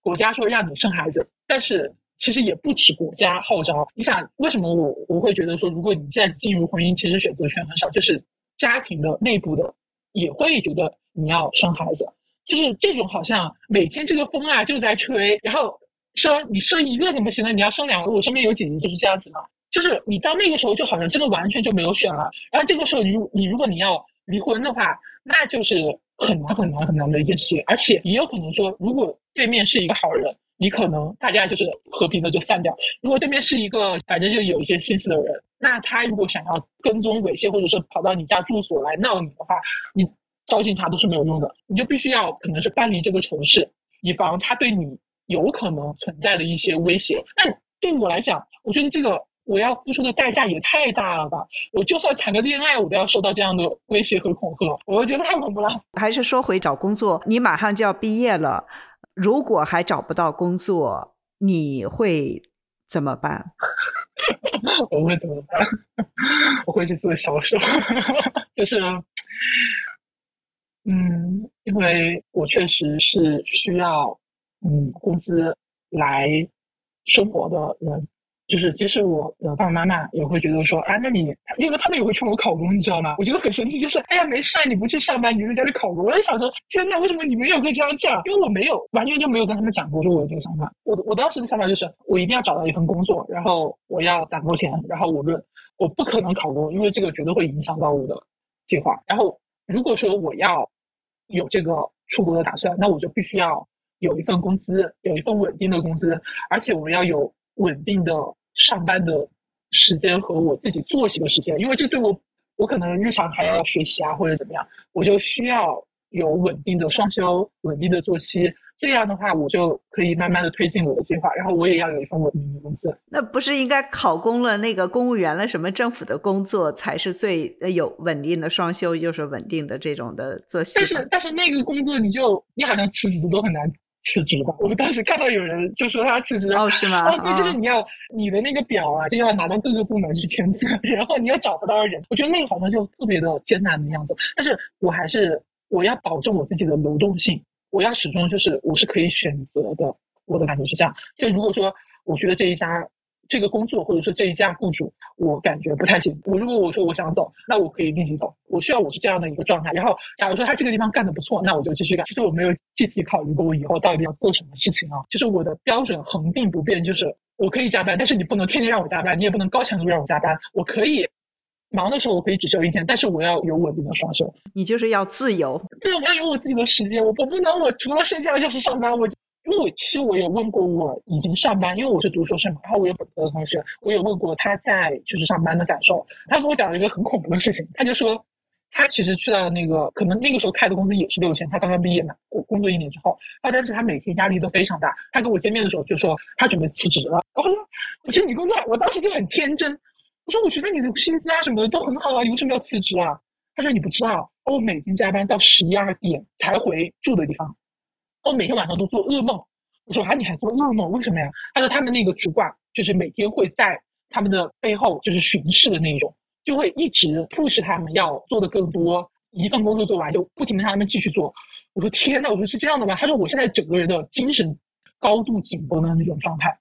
国家说让你生孩子，但是。其实也不止国家号召。你想，为什么我我会觉得说，如果你现在进入婚姻，其实选择权很少，就是家庭的内部的也会觉得你要生孩子，就是这种好像每天这个风啊就在吹，然后说你生一个怎么行呢？你要生两个。我身边有姐姐就是这样子嘛，就是你到那个时候就好像真的完全就没有选了。然后这个时候你你如果你要离婚的话，那就是很难很难很难的一件事情，而且也有可能说，如果对面是一个好人。你可能大家就是和平的就散掉。如果对面是一个反正就有一些心思的人，那他如果想要跟踪猥亵，或者是跑到你家住所来闹你的话，你招警察都是没有用的。你就必须要可能是搬离这个城市，以防他对你有可能存在的一些威胁。那对我来讲，我觉得这个我要付出的代价也太大了吧？我就算谈个恋爱，我都要受到这样的威胁和恐吓，我觉得太恐怖了。
还是说回找工作，你马上就要毕业了。如果还找不到工作，你会怎么办？[laughs]
我会怎么办？[laughs] 我会去做销售，[laughs] 就是，嗯，因为我确实是需要嗯工资来生活的人。就是，即使我的爸爸妈妈也会觉得说，啊，那你，因为他们也会劝我考公，你知道吗？我觉得很神奇，就是，哎呀，没事，你不去上班，你就在家里考公。我在想说，天呐，为什么你们有个这样讲？因为我没有，完全就没有跟他们讲过，说我有这个想法。我我当时的想法就是，我一定要找到一份工作，然后我要攒够钱，然后无论我不可能考公，因为这个绝对会影响到我的计划。然后如果说我要有这个出国的打算，那我就必须要有一份工资，有一份稳定的工资，而且我要有。稳定的上班的时间和我自己作息的时间，因为这对我，我可能日常还要学习啊或者怎么样，我就需要有稳定的双休、稳定的作息，这样的话我就可以慢慢的推进我的计划，然后我也要有一份稳定的工资。
那不是应该考公了那个公务员了，什么政府的工作才是最有稳定的双休，就是稳定的这种的作息？
但是但是那个工作你就你好像辞职都很难。辞职吧！我们当时看到有人就说他辞职
哦，是吗？
哦，对，就是你要你的那个表啊，就要拿到各个部门去签字，[laughs] 然后你又找不到人，我觉得那个好像就特别的艰难的样子。但是我还是我要保证我自己的流动性，我要始终就是我是可以选择的。我的感觉是这样。就如果说我觉得这一家。这个工作或者说这一家雇主，我感觉不太行。我如果我说我想走，那我可以立即走。我需要我是这样的一个状态。然后，假如说他这个地方干的不错，那我就继续干。其实我没有具体考虑过我以后到底要做什么事情啊。就是我的标准恒定不变，就是我可以加班，但是你不能天天让我加班，你也不能高强度让我加班。我可以忙的时候我可以只休一天，但是我要有稳定的双休。
你就是要自由。
对，我要有我自己的时间。我我不能我除了睡觉就是上班，我。因为我其实我也问过我已经上班，因为我是读硕士嘛，然后我有本科的同学，我也问过他在就是上班的感受。他跟我讲了一个很恐怖的事情，他就说他其实去到那个可能那个时候开的工资也是六千，他刚刚毕业嘛，工工作一年之后，啊，但是他每天压力都非常大。他跟我见面的时候就说他准备辞职了。我说我说你工作，我当时就很天真，我说我觉得你的薪资啊什么的都很好啊，你为什么要辞职啊？他说你不知道，我每天加班到十一二点才回住的地方。我每天晚上都做噩梦，我说啊，你还做噩梦？为什么呀？他说他们那个主管就是每天会在他们的背后就是巡视的那种，就会一直 push 他们要做的更多，一份工作做完就不停的让他们继续做。我说天呐，我说是这样的吗？他说我现在整个人的精神高度紧绷的那种状态。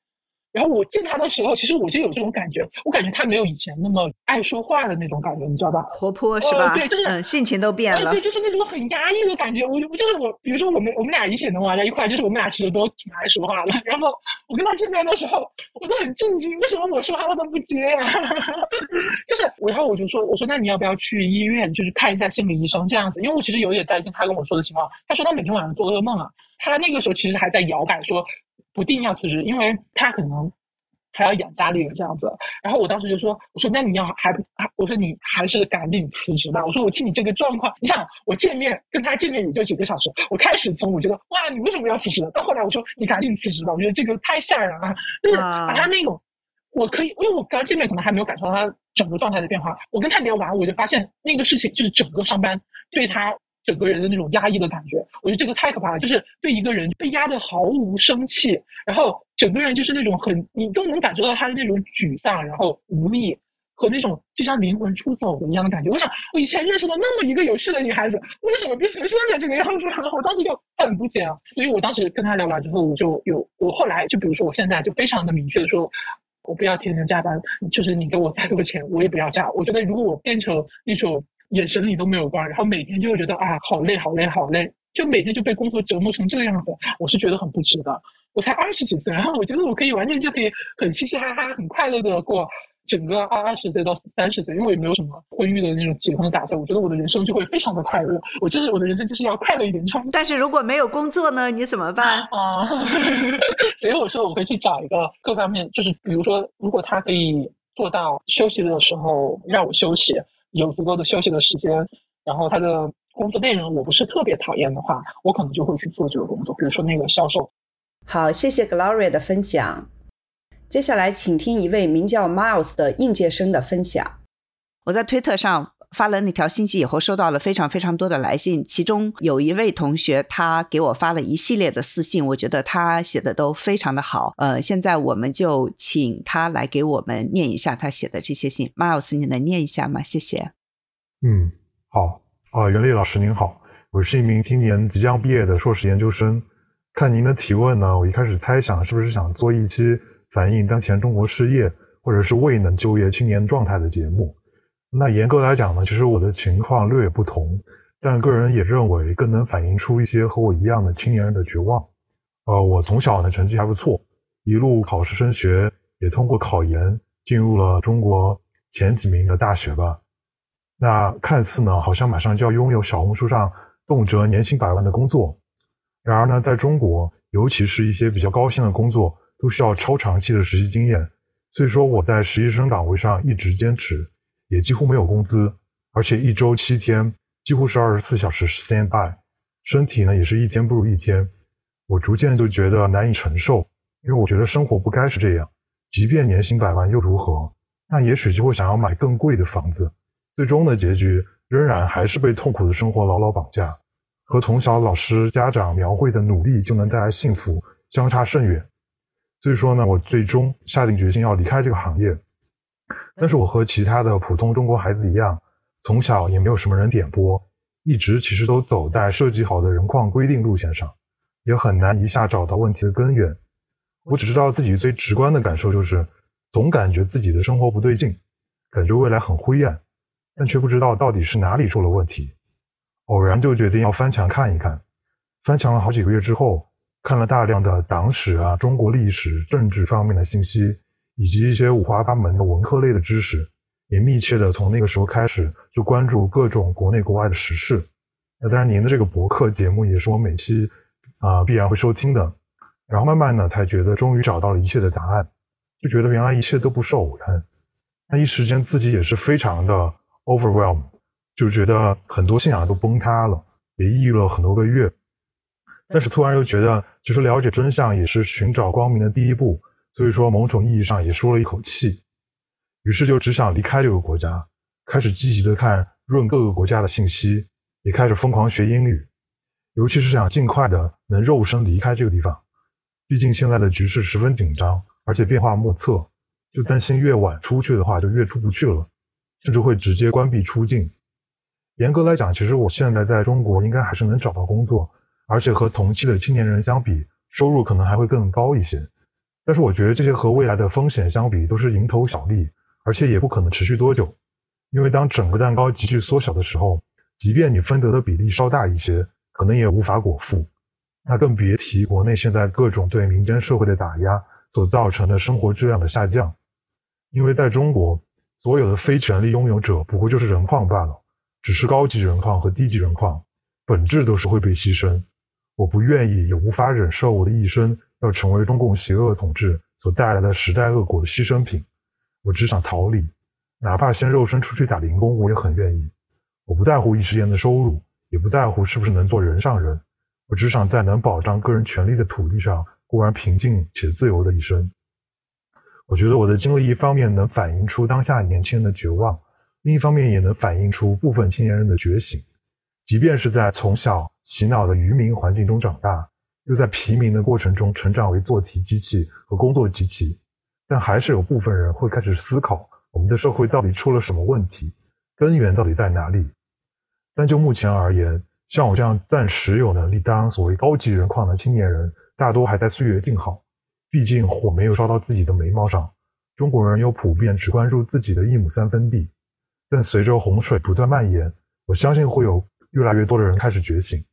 然后我见他的时候，其实我就有这种感觉，我感觉他没有以前那么爱说话的那种感觉，你知道吧？
活泼是吧？
对，就是
嗯，性情都变了。
对，就是那种很压抑的感觉。我我就是我，比如说我们我们俩以前能玩在一块，就是我们俩其实都挺爱说话的。然后我跟他见面的时候，我都很震惊，为什么我说话他都不接呀？[laughs] 就是我，然后我就说，我说那你要不要去医院，就是看一下心理医生这样子？因为我其实有点担心他跟我说的情况。他说他每天晚上做噩梦啊，他那个时候其实还在摇摆说。不定要辞职，因为他可能还要养家里人这样子。然后我当时就说：“我说那你要还不，我说你还是赶紧辞职吧。我说我听你这个状况，你想我见面跟他见面也就几个小时。我开始从我觉得哇，你为什么要辞职？到后来我说你赶紧辞职吧。我觉得这个太吓人了，就是把他那种我可以，因为我刚见面可能还没有感受到他整个状态的变化。我跟他聊完，我就发现那个事情就是整个上班对他。”整个人的那种压抑的感觉，我觉得这个太可怕了。就是对一个人被压得毫无生气，然后整个人就是那种很，你都能感受到他的那种沮丧，然后无力和那种就像灵魂出走的一样的感觉。我想，我以前认识了那么一个有趣的女孩子，为什么变成现在这个样子了？我当时就很不解啊。所以我当时跟她聊完之后，我就有，我后来就比如说，我现在就非常的明确的说，我不要天天加班，就是你给我再多钱，我也不要加。我觉得如果我变成那种。眼神里都没有光，然后每天就会觉得啊，好累，好累，好累，就每天就被工作折磨成这个样子，我是觉得很不值得。我才二十几岁，然后我觉得我可以完全就可以很嘻嘻哈哈、很快乐的过整个二二十岁到三十岁，因为我也没有什么婚育的那种结婚的打算。我觉得我的人生就会非常的快乐。我就是我的人生就是要快乐一点。
但是如果没有工作呢，你怎么办 [laughs]
啊？所以我说我会去找一个各方面，就是比如说，如果他可以做到休息的时候让我休息。有足够的休息的时间，然后他的工作内容我不是特别讨厌的话，我可能就会去做这个工作，比如说那个销售。
好，谢谢 Gloria 的分享。接下来，请听一位名叫 Miles 的应届生的分享。
我在推特上发了那条信息以后，收到了非常非常多的来信，其中有一位同学他给我发了一系列的私信，我觉得他写的都非常的好。呃，现在我们就请他来给我们念一下他写的这些信。Miles，你能念一下吗？谢谢。
嗯，好啊，袁丽老师您好，我是一名今年即将毕业的硕士研究生。看您的提问呢，我一开始猜想是不是想做一期反映当前中国失业或者是未能就业青年状态的节目。那严格来讲呢，其实我的情况略有不同，但个人也认为更能反映出一些和我一样的青年人的绝望。呃，我从小呢成绩还不错，一路考试升学，也通过考研进入了中国前几名的大学吧。那看似呢，好像马上就要拥有小红书上动辄年薪百万的工作，然而呢，在中国，尤其是一些比较高薪的工作，都需要超长期的实习经验。所以说，我在实习生岗位上一直坚持，也几乎没有工资，而且一周七天，几乎是二十四小时 stand by，身体呢也是一天不如一天。我逐渐就觉得难以承受，因为我觉得生活不该是这样。即便年薪百万又如何？那也许就会想要买更贵的房子。最终的结局仍然还是被痛苦的生活牢牢绑架，和从小老师家长描绘的努力就能带来幸福相差甚远。所以说呢，我最终下定决心要离开这个行业。但是我和其他的普通中国孩子一样，从小也没有什么人点拨，一直其实都走在设计好的人况规定路线上，也很难一下找到问题的根源。我只知道自己最直观的感受就是，总感觉自己的生活不对劲，感觉未来很灰暗。但却不知道到底是哪里出了问题，偶然就决定要翻墙看一看。翻墙了好几个月之后，看了大量的党史啊、中国历史、政治方面的信息，以及一些五花八门的文科类的知识，也密切的从那个时候开始就关注各种国内国外的时事。那当然，您的这个博客节目也是我每期啊必然会收听的。然后慢慢呢，才觉得终于找到了一切的答案，就觉得原来一切都不是偶然。那一时间自己也是非常的。overwhelm，就觉得很多信仰都崩塌了，也抑郁了很多个月。但是突然又觉得，其实了解真相也是寻找光明的第一步，所以说某种意义上也舒了一口气。于是就只想离开这个国家，开始积极的看润各个国家的信息，也开始疯狂学英语，尤其是想尽快的能肉身离开这个地方。毕竟现在的局势十分紧张，而且变化莫测，就担心越晚出去的话，就越出不去了。甚至会直接关闭出境。严格来讲，其实我现在在中国应该还是能找到工作，而且和同期的青年人相比，收入可能还会更高一些。但是我觉得这些和未来的风险相比都是蝇头小利，而且也不可能持续多久。因为当整个蛋糕急剧缩小的时候，即便你分得的比例稍大一些，可能也无法果腹。那更别提国内现在各种对民间社会的打压所造成的生活质量的下降。因为在中国，所有的非权力拥有者不过就是人矿罢了，只是高级人矿和低级人矿，本质都是会被牺牲。我不愿意，也无法忍受我的一生要成为中共邪恶统治所带来的时代恶果的牺牲品。我只想逃离，哪怕先肉身出去打零工，我也很愿意。我不在乎一时间的收入，也不在乎是不是能做人上人。我只想在能保障个人权利的土地上过完平静且自由的一生。我觉得我的经历一方面能反映出当下年轻人的绝望，另一方面也能反映出部分青年人的觉醒。即便是在从小洗脑的愚民环境中长大，又在平民的过程中成长为做题机器和工作机器，但还是有部分人会开始思考我们的社会到底出了什么问题，根源到底在哪里。但就目前而言，像我这样暂时有能力当所谓高级人矿的青年人，大多还在岁月静好。毕竟火没有烧到自己的眉毛上。中国人又普遍只关注自己的一亩三分地，但随着洪水不断蔓延，我相信会有。越来越多的人开始觉醒，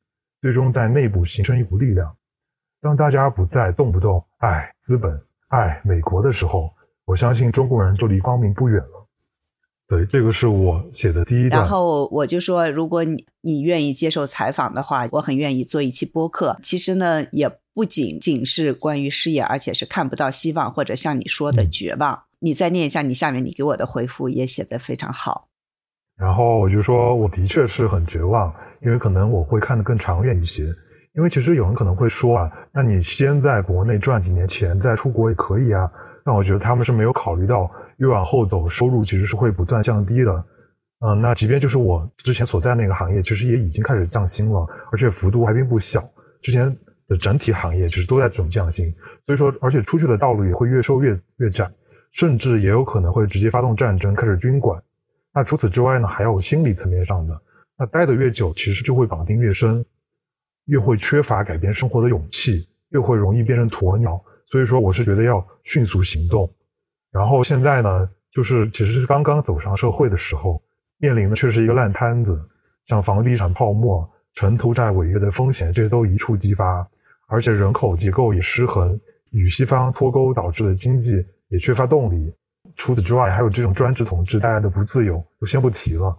最终在内部形成一股力量。当大家不再动不动爱资本、爱美国的时候，我相信中国人就离光明不远了。对，这个是我写的第一段。
然后我就说，如果你你愿意接受采访的话，我很愿意做一期播客。其实呢，也不仅仅是关于事业，而且是看不到希望，或者像你说的绝望。你再念一下你下面你给我的回复，也写得非常好。
然后我就说，我的确是很绝望，因为可能我会看得更长远一些。因为其实有人可能会说啊，那你先在国内赚几年钱再出国也可以啊。但我觉得他们是没有考虑到越往后走，收入其实是会不断降低的。嗯，那即便就是我之前所在那个行业，其实也已经开始降薪了，而且幅度还并不小。之前的整体行业其实都在准降薪，所以说，而且出去的道路也会越收越越窄，甚至也有可能会直接发动战争，开始军管。那除此之外呢，还有心理层面上的。那待得越久，其实就会绑定越深，越会缺乏改变生活的勇气，越会容易变成鸵鸟。所以说，我是觉得要迅速行动。然后现在呢，就是其实是刚刚走上社会的时候，面临的却是一个烂摊子，像房地产泡沫、城投债违约的风险，这些都一触即发。而且人口结构也失衡，与西方脱钩导致的经济也缺乏动力。除此之外，还有这种专制统治带来的不自由，就先不提了。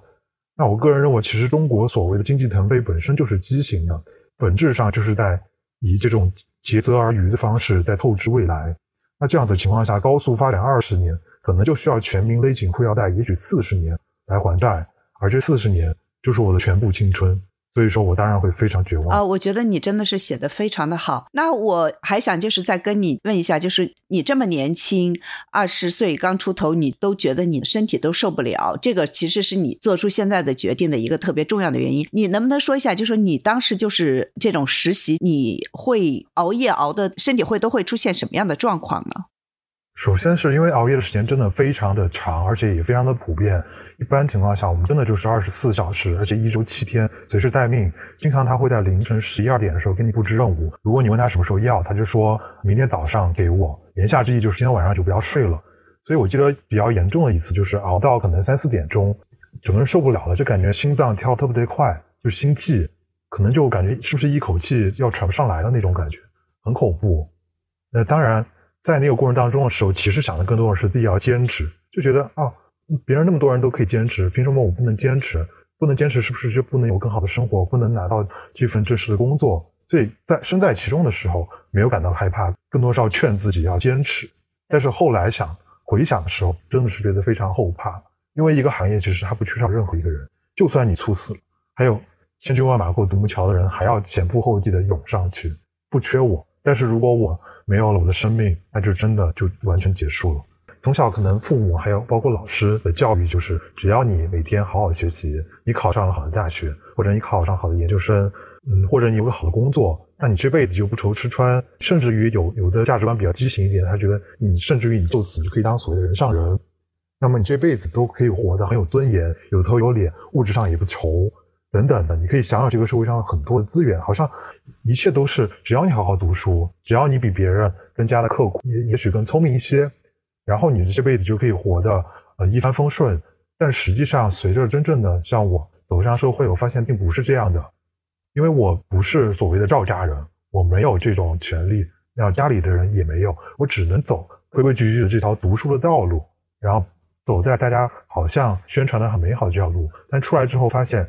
那我个人认为，其实中国所谓的经济腾飞本身就是畸形的，本质上就是在以这种竭泽而渔的方式在透支未来。那这样的情况下，高速发展二十年，可能就需要全民勒紧裤腰带，也许四十年来还债，而这四十年就是我的全部青春。所以说我当然会非常绝望
啊！我觉得你真的是写的非常的好。那我还想就是再跟你问一下，就是你这么年轻，二十岁刚出头，你都觉得你身体都受不了，这个其实是你做出现在的决定的一个特别重要的原因。你能不能说一下，就说你当时就是这种实习，你会熬夜熬的，身体会都会出现什么样的状况呢？
首先是因为熬夜的时间真的非常的长，而且也非常的普遍。一般情况下，我们真的就是二十四小时，而且一周七天，随时待命。经常他会在凌晨十一二点的时候给你布置任务。如果你问他什么时候要，他就说明天早上给我。言下之意就是今天晚上就不要睡了。所以我记得比较严重的一次就是熬到可能三四点钟，整个人受不了了，就感觉心脏跳特别快，就心悸，可能就感觉是不是一口气要喘不上来的那种感觉，很恐怖。那当然。在那个过程当中的时候，其实想的更多的是自己要坚持，就觉得啊，别人那么多人都可以坚持，凭什么我不能坚持？不能坚持，是不是就不能有更好的生活？不能拿到这份正式的工作？所以在身在其中的时候，没有感到害怕，更多是要劝自己要坚持。但是后来想回想的时候，真的是觉得非常后怕，因为一个行业其实它不缺少任何一个人，就算你猝死了，还有千军万马过独木桥的人还要前仆后继的涌上去，不缺我。但是如果我没有了我的生命，那就真的就完全结束了。从小可能父母还有包括老师的教育就是，只要你每天好好学习，你考上了好的大学，或者你考上好的研究生，嗯，或者你有个好的工作，那你这辈子就不愁吃穿。甚至于有有的价值观比较畸形一点，他觉得你甚至于你就此就可以当所谓的人上人，那么你这辈子都可以活得很有尊严，有头有脸，物质上也不愁。等等的。你可以想想这个社会上很多的资源，好像一切都是只要你好好读书，只要你比别人更加的刻苦，也也许更聪明一些，然后你的这辈子就可以活得呃一帆风顺。但实际上，随着真正的像我走上社会，我发现并不是这样的，因为我不是所谓的赵家人，我没有这种权利，然后家里的人也没有，我只能走规规矩矩的这条读书的道路，然后走在大家好像宣传的很美好的这条路，但出来之后发现，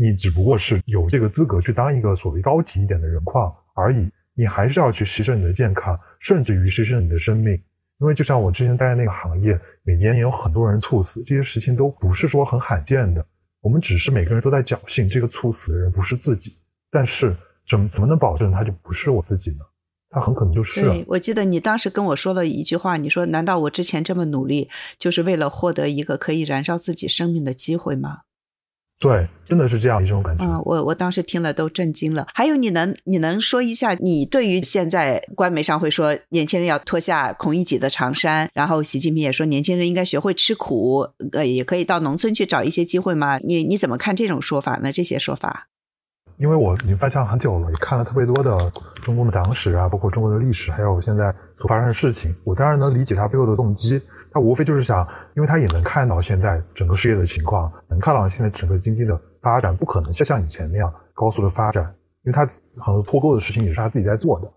你只不过是有这个资格去当一个所谓高级一点的人矿而已，你还是要去牺牲你的健康，甚至于牺牲你的生命。因为就像我之前待的那个行业，每年也有很多人猝死，这些事情都不是说很罕见的。我们只是每个人都在侥幸，这个猝死的人不是自己。但是怎怎么能保证他就不是我自己呢？他很可能就是。
对，我记得你当时跟我说了一句话，你说：“难道我之前这么努力，就是为了获得一个可以燃烧自己生命的机会吗？”
对，真的是这样一种感觉。
嗯，我我当时听了都震惊了。还有，你能你能说一下，你对于现在官媒上会说年轻人要脱下孔乙己的长衫，然后习近平也说年轻人应该学会吃苦，呃，也可以到农村去找一些机会吗？你你怎么看这种说法呢？这些说法？
因为我已经翻墙很久了，也看了特别多的中共的党史啊，包括中国的历史，还有现在所发生的事情，我当然能理解他背后的动机。他无非就是想，因为他也能看到现在整个世界的情况，能看到现在整个经济的发展不可能像像以前那样高速的发展，因为他很多脱钩的事情也是他自己在做的，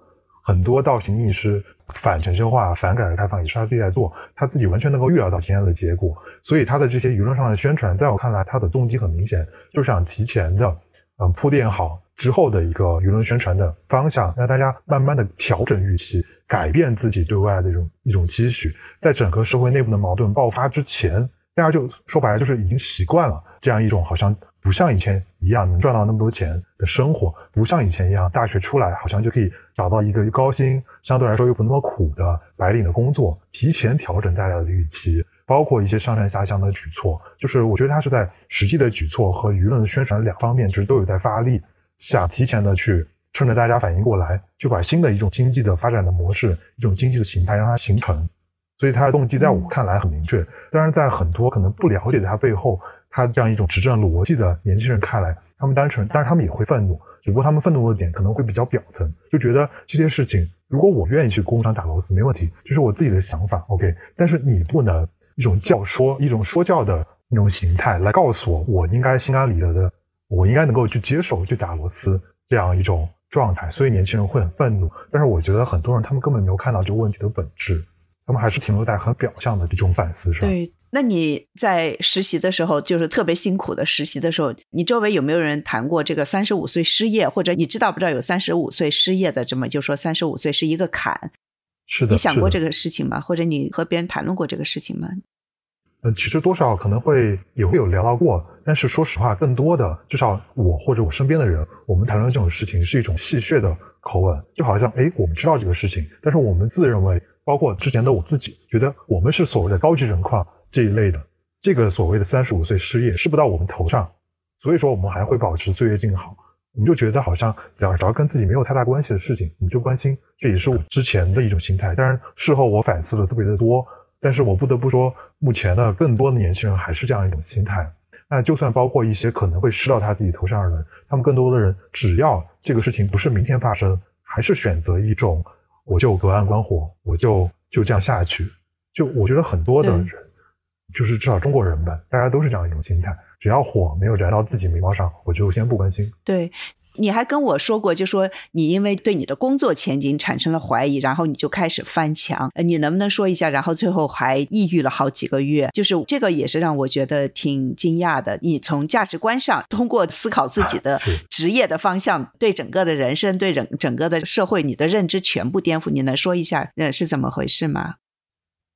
很多倒行逆施、反城镇化、反改革开放也是他自己在做，他自己完全能够预料到现在的结果，所以他的这些舆论上的宣传，在我看来，他的动机很明显，就是想提前的，嗯，铺垫好之后的一个舆论宣传的方向，让大家慢慢的调整预期。改变自己对外的一种一种期许，在整个社会内部的矛盾爆发之前，大家就说白了就是已经习惯了这样一种好像不像以前一样能赚到那么多钱的生活，不像以前一样大学出来好像就可以找到一个高薪相对来说又不那么苦的白领的工作，提前调整大家的预期，包括一些上山下乡的举措，就是我觉得他是在实际的举措和舆论宣传两方面其实都有在发力，想提前的去。趁着大家反应过来，就把新的一种经济的发展的模式、一种经济的形态让它形成。所以他的动机在我看来很明确。当然，在很多可能不了解他背后他这样一种执政逻辑的年轻人看来，他们单纯，但是他们也会愤怒。只不过他们愤怒的点可能会比较表层，就觉得这些事情，如果我愿意去工厂打螺丝，没问题，这是我自己的想法，OK。但是你不能一种教说、一种说教的那种形态来告诉我，我应该心安理得的，我应该能够去接受去打螺丝这样一种。状态，所以年轻人会很愤怒。但是我觉得很多人他们根本没有看到这个问题的本质，他们还是停留在很表象的这种反思上。
对，那你在实习的时候，就是特别辛苦的实习的时候，你周围有没有人谈过这个三十五岁失业，或者你知道不知道有三十五岁失业的这么就说三十五岁是一个坎？
是的，
你想过这个事情吗？或者你和别人谈论过这个事情吗？
嗯，其实多少可能会也会有聊到过，但是说实话，更多的至少我或者我身边的人，我们谈论这种事情是一种戏谑的口吻，就好像哎，我们知道这个事情，但是我们自认为，包括之前的我自己，觉得我们是所谓的高级人矿这一类的，这个所谓的三十五岁失业，是不到我们头上，所以说我们还会保持岁月静好，我们就觉得好像只要只要跟自己没有太大关系的事情，我们就关心，这也是我之前的一种心态。当然事后我反思了特别的多。但是我不得不说，目前的更多的年轻人还是这样一种心态。那就算包括一些可能会施到他自己头上的人，他们更多的人，只要这个事情不是明天发生，还是选择一种我就隔岸观火，我就就这样下去。就我觉得很多的人，就是至少中国人吧，大家都是这样一种心态。只要火没有燃到自己眉毛上，我就先不关心。
对。你还跟我说过，就说你因为对你的工作前景产生了怀疑，然后你就开始翻墙。呃，你能不能说一下？然后最后还抑郁了好几个月，就是这个也是让我觉得挺惊讶的。你从价值观上，通过思考自己的职业的方向，对整个的人生，对整整个的社会，你的认知全部颠覆。你能说一下，呃，是怎么回事吗？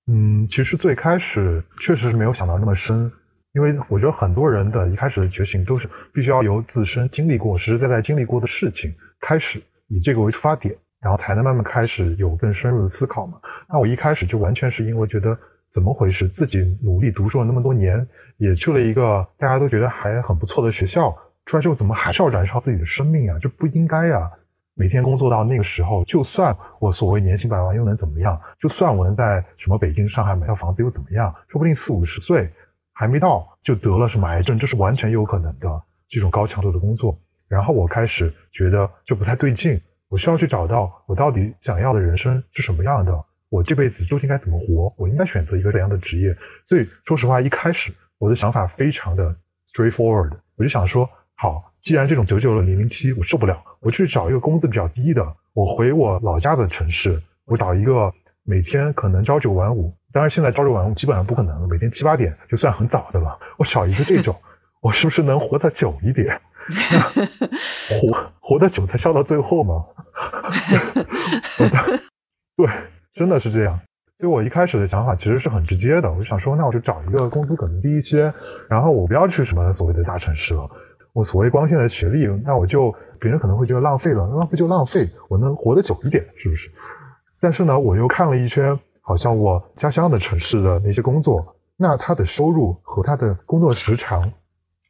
嗯，其实最开始确实是没有想到那么深。因为我觉得很多人的一开始的觉醒都是必须要由自身经历过、实实在在经历过的事情开始，以这个为出发点，然后才能慢慢开始有更深入的思考嘛。那我一开始就完全是因为觉得怎么回事，自己努力读书了那么多年，也去了一个大家都觉得还很不错的学校，出来之后怎么还是要燃烧自己的生命啊？这不应该呀！每天工作到那个时候，就算我所谓年薪百万又能怎么样？就算我能在什么北京、上海买套房子又怎么样？说不定四五十岁。还没到就得了什么癌症，这是完全有可能的。这种高强度的工作。然后我开始觉得就不太对劲，我需要去找到我到底想要的人生是什么样的，我这辈子究竟该怎么活，我应该选择一个怎样的职业。所以说实话，一开始我的想法非常的 straightforward，我就想说，好，既然这种九九六零零七我受不了，我去找一个工资比较低的，我回我老家的城市，我找一个每天可能朝九晚五，当然现在朝九晚五基本上不可能了，每天七八点就算很早的了，我找一个这种，[laughs] 我是不是能活得久一点？活 [laughs] 活得久才笑到最后吗？[laughs] 对，真的是这样。所以我一开始的想法其实是很直接的，我就想说，那我就找一个工资可能低一些，然后我不要去什么所谓的大城市了。我所谓光鲜的学历，那我就别人可能会觉得浪费了，浪费就浪费，我能活得久一点，是不是？但是呢，我又看了一圈，好像我家乡的城市的那些工作，那他的收入和他的工作时长。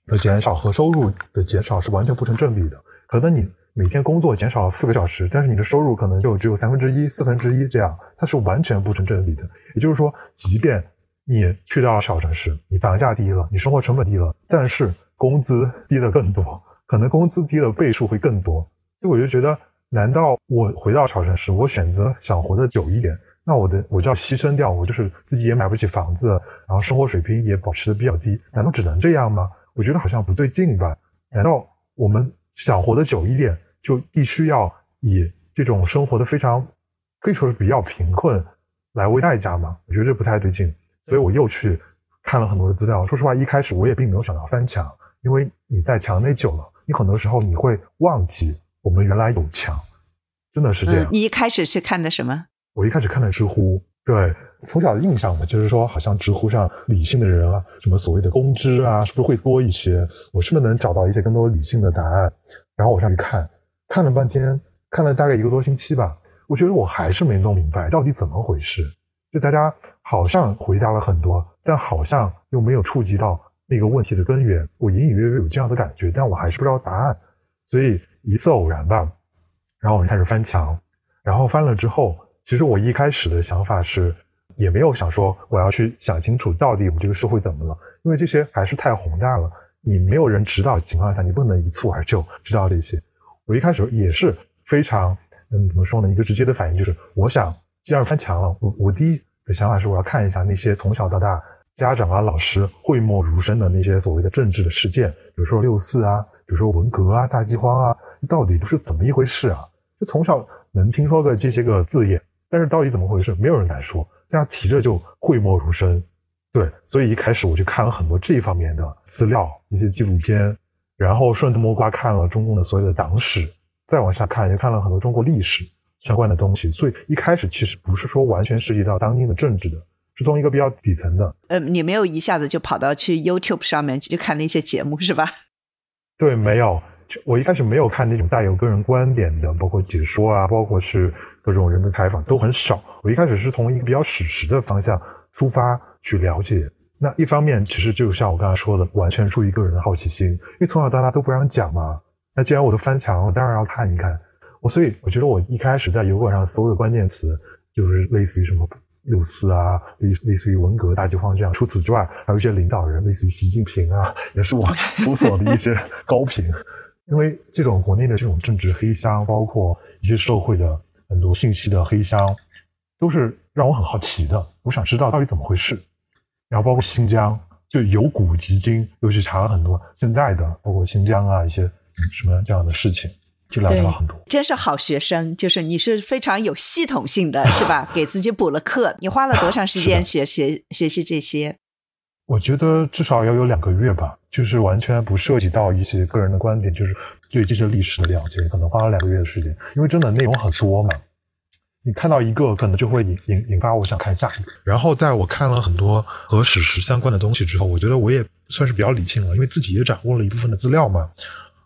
的减少和收入的减少是完全不成正比的。可能你每天工作减少了四个小时，但是你的收入可能就只有三分之一、四分之一这样，它是完全不成正比的。也就是说，即便你去到了小城市，你房价低了，你生活成本低了，但是工资低的更多，可能工资低的倍数会更多。所以我就觉得，难道我回到小城市，我选择想活得久一点，那我的我就要牺牲掉，我就是自己也买不起房子，然后生活水平也保持的比较低，难道只能这样吗？我觉得好像不对劲吧？难道我们想活得久一点，就必须要以这种生活的非常可以说是比较贫困来为代价吗？我觉得这不太对劲，所以我又去看了很多的资料。说实话，一开始我也并没有想到翻墙，因为你在墙内久了，你很多时候你会忘记我们原来有墙，真的是这样。
你一开始是看的什么？
我一开始看的知乎。对，从小的印象嘛，就是说，好像知乎上理性的人啊，什么所谓的公知啊，是不是会多一些？我是不是能找到一些更多理性的答案？然后我上去看，看了半天，看了大概一个多星期吧，我觉得我还是没弄明白到底怎么回事。就大家好像回答了很多，但好像又没有触及到那个问题的根源。我隐隐约约有这样的感觉，但我还是不知道答案。所以一次偶然吧，然后我就开始翻墙，然后翻了之后。其实我一开始的想法是，也没有想说我要去想清楚到底我们这个社会怎么了，因为这些还是太宏大了。你没有人指导的情况下，你不能一蹴而就知道这些。我一开始也是非常，嗯，怎么说呢？一个直接的反应就是，我想既然翻墙了，我我第一的想法是我要看一下那些从小到大家长啊、老师讳莫如深的那些所谓的政治的事件，比如说六四啊，比如说文革啊、大饥荒啊，到底都是怎么一回事啊？就从小能听说个这些个字眼。但是到底怎么回事，没有人敢说，大家提着就讳莫如深，对，所以一开始我就看了很多这方面的资料，一些纪录片，然后顺藤摸瓜看了中共的所有的党史，再往下看也看了很多中国历史相关的东西，所以一开始其实不是说完全涉及到当今的政治的，是从一个比较底层的。
呃，你没有一下子就跑到去 YouTube 上面去看那些节目是吧？
对，没有，我一开始没有看那种带有个人观点的，包括解说啊，包括是。各种人的采访都很少。我一开始是从一个比较史实的方向出发去了解。那一方面，其实就像我刚才说的，完全出于个人的好奇心，因为从小到大都不让讲嘛。那既然我都翻墙，我当然要看一看。我所以我觉得我一开始在油管上搜的关键词就是类似于什么六四啊，类类似于文革、大饥荒这样。除此之外，还有一些领导人，类似于习近平啊，也是我 [laughs] 搜索的一些高频。因为这种国内的这种政治黑箱，包括一些社会的。很多信息的黑箱，都是让我很好奇的。我想知道到底怎么回事。然后包括新疆，就由古及今，又去查了很多现在的，包括新疆啊一些什么这样的事情，就了解了很多。
真是好学生，就是你是非常有系统性的，是吧？[laughs] 给自己补了课。你花了多长时间学习学习这些？
我觉得至少要有两个月吧，就是完全不涉及到一些个人的观点，就是。对这些历史的了解，可能花了两个月的时间，因为真的内容很多嘛。你看到一个，可能就会引引引发我想看下一个。然后在我看了很多和史实相关的东西之后，我觉得我也算是比较理性了，因为自己也掌握了一部分的资料嘛。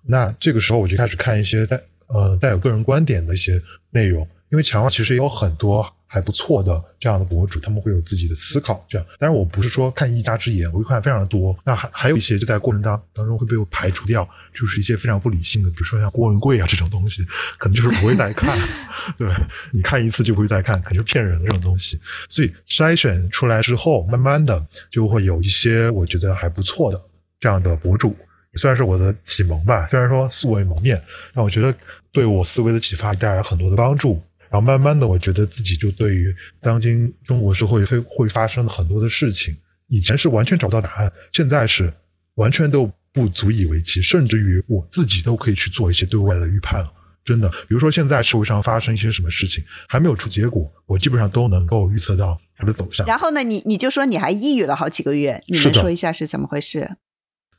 那这个时候我就开始看一些带呃带有个人观点的一些内容，因为墙上其实也有很多。还不错的这样的博主，他们会有自己的思考，这样。当然，我不是说看一家之言，我会看非常的多。那还还有一些就在过程当当中会被我排除掉，就是一些非常不理性的，比如说像郭文贵啊这种东西，可能就是不会再看。[laughs] 对，你看一次就不会再看，肯定骗人的这种东西。所以筛选出来之后，慢慢的就会有一些我觉得还不错的这样的博主，也算是我的启蒙吧。虽然说素未谋面，但我觉得对我思维的启发带来很多的帮助。然后慢慢的，我觉得自己就对于当今中国社会会会发生的很多的事情，以前是完全找不到答案，现在是完全都不足以为奇，甚至于我自己都可以去做一些对未来的预判了。真的，比如说现在社会上发生一些什么事情，还没有出结果，我基本上都能够预测到它的走向。
然后呢，你你就说你还抑郁了好几个月，你能说一下是怎么回事？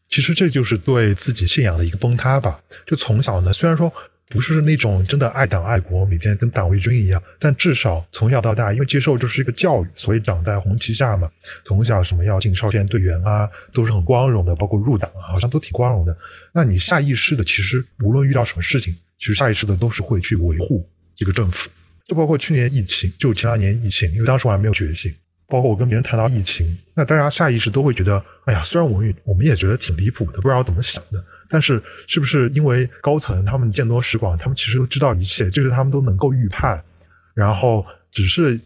其实这就是对自己信仰的一个崩塌吧。就从小呢，虽然说。不是那种真的爱党爱国，每天跟党卫军一样，但至少从小到大，因为接受就是一个教育，所以长在红旗下嘛。从小什么要进少先队员啊，都是很光荣的，包括入党，好像都挺光荣的。那你下意识的，其实无论遇到什么事情，其实下意识的都是会去维护这个政府。就包括去年疫情，就前两年疫情，因为当时我还没有觉醒。包括我跟别人谈到疫情，那大家下意识都会觉得，哎呀，虽然我们我们也觉得挺离谱的，不知道怎么想的。但是，是不是因为高层他们见多识广，他们其实都知道一切，就是他们都能够预判，然后只是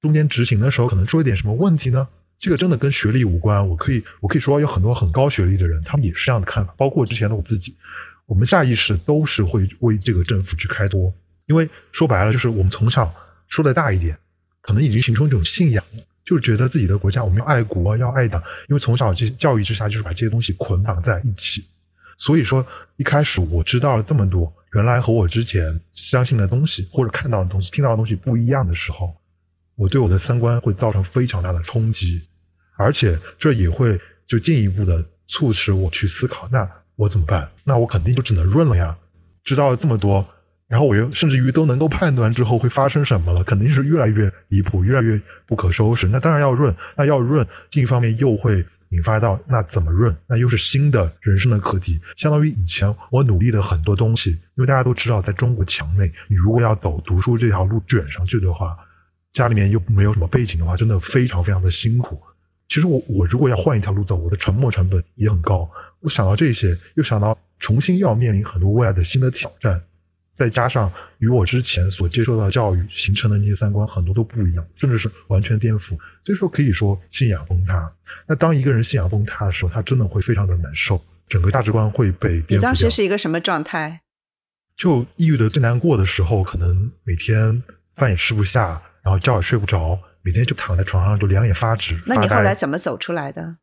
中间执行的时候可能出了点什么问题呢？这个真的跟学历无关。我可以，我可以说有很多很高学历的人，他们也是这样的看法。包括之前的我自己，我们下意识都是会为这个政府去开脱，因为说白了就是我们从小说的大一点，可能已经形成一种信仰，就是觉得自己的国家我们要爱国要爱党，因为从小这些教育之下就是把这些东西捆绑在一起。所以说，一开始我知道了这么多，原来和我之前相信的东西或者看到的东西、听到的东西不一样的时候，我对我的三观会造成非常大的冲击，而且这也会就进一步的促使我去思考：那我怎么办？那我肯定就只能润了呀。知道了这么多，然后我又甚至于都能够判断之后会发生什么了，肯定是越来越离谱，越来越不可收拾。那当然要润，那要润，另一方面又会。引发到那怎么润？那又是新的人生的课题。相当于以前我努力的很多东西，因为大家都知道，在中国墙内，你如果要走读书这条路卷上去的话，家里面又没有什么背景的话，真的非常非常的辛苦。其实我我如果要换一条路走，我的沉没成本也很高。我想到这些，又想到重新要面临很多未来的新的挑战。再加上与我之前所接受到教育形成的那些三观很多都不一样，甚至是完全颠覆，所以说可以说信仰崩塌。那当一个人信仰崩塌的时候，他真的会非常的难受，整个价值观会被颠覆。你
当时是一个什么状态？
就抑郁的最难过的时候，可能每天饭也吃不下，然后觉也睡不着，每天就躺在床上就两眼发直。
那你后来怎么走出来的？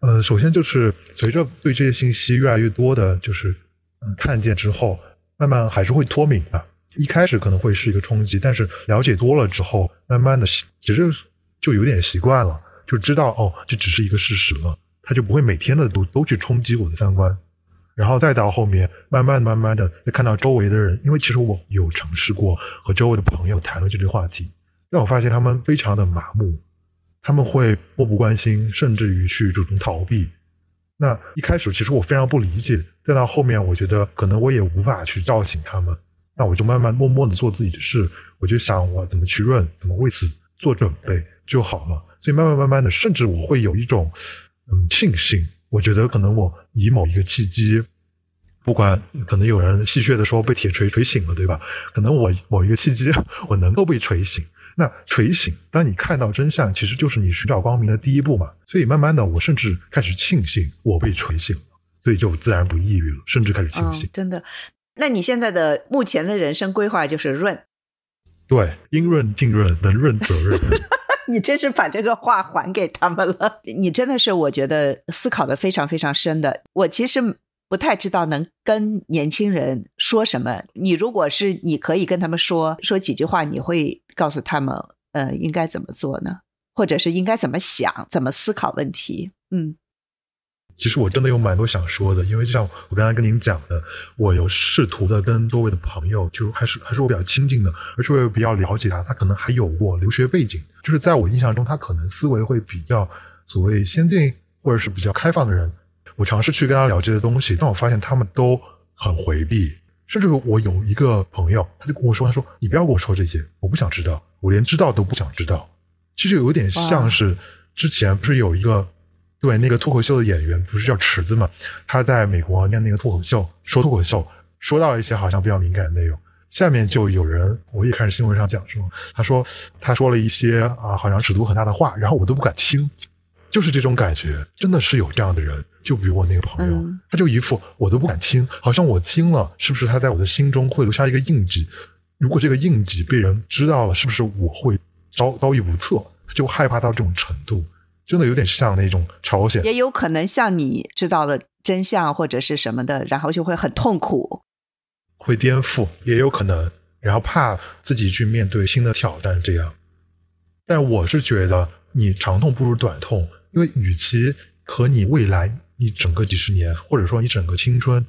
呃，首先就是随着对这些信息越来越多的，就是嗯看见之后。慢慢还是会脱敏的，一开始可能会是一个冲击，但是了解多了之后，慢慢的习其实就有点习惯了，就知道哦，这只是一个事实了，他就不会每天的都都去冲击我的三观，然后再到后面，慢慢慢慢的再看到周围的人，因为其实我有尝试过和周围的朋友谈论这类话题，但我发现他们非常的麻木，他们会漠不关心，甚至于去主动逃避。那一开始其实我非常不理解，再到后面我觉得可能我也无法去叫醒他们，那我就慢慢默默的做自己的事，我就想我怎么去润，怎么为此做准备就好了。所以慢慢慢慢的，甚至我会有一种嗯庆幸，我觉得可能我以某一个契机，不管可能有人戏谑的说被铁锤锤醒了，对吧？可能我某一个契机，[laughs] 我能够被锤醒。那锤醒，当你看到真相，其实就是你寻找光明的第一步嘛。所以慢慢的，我甚至开始庆幸我被锤醒了，所以就自然不抑郁了，甚至开始庆幸。
真的？那你现在的目前的人生规划就是润？
对，应润尽润，能润则润。[laughs]
你真是把这个话还给他们了。你真的是我觉得思考的非常非常深的。我其实。不太知道能跟年轻人说什么。你如果是你可以跟他们说说几句话，你会告诉他们，呃，应该怎么做呢？或者是应该怎么想、怎么思考问题？嗯，
其实我真的有蛮多想说的，因为就像我刚才跟您讲的，我有试图的跟多位的朋友，就还是还是我比较亲近的，而且我也比较了解他，他可能还有过留学背景，就是在我印象中，他可能思维会比较所谓先进或者是比较开放的人。我尝试去跟他聊这些东西，但我发现他们都很回避。甚至我有一个朋友，他就跟我说：“他说你不要跟我说这些，我不想知道，我连知道都不想知道。”其实有点像是之前不是有一个对那个脱口秀的演员，不是叫池子嘛？他在美国念那个脱口秀，说脱口秀，说到一些好像比较敏感的内容，下面就有人，我也看新闻上讲说，他说他说了一些啊，好像尺度很大的话，然后我都不敢听。就是这种感觉，真的是有这样的人。就比如我那个朋友，
嗯
他就一副我都不敢听，好像我听了，是不是他在我的心中会留下一个印记？如果这个印记被人知道了，是不是我会遭遭遇不测？就害怕到这种程度，真的有点像那种朝鲜。
也有可能像你知道了真相或者是什么的，然后就会很痛苦。
会颠覆，也有可能，然后怕自己去面对新的挑战，这样。但我是觉得，你长痛不如短痛，因为与其和你未来你整个几十年，或者说你整个青春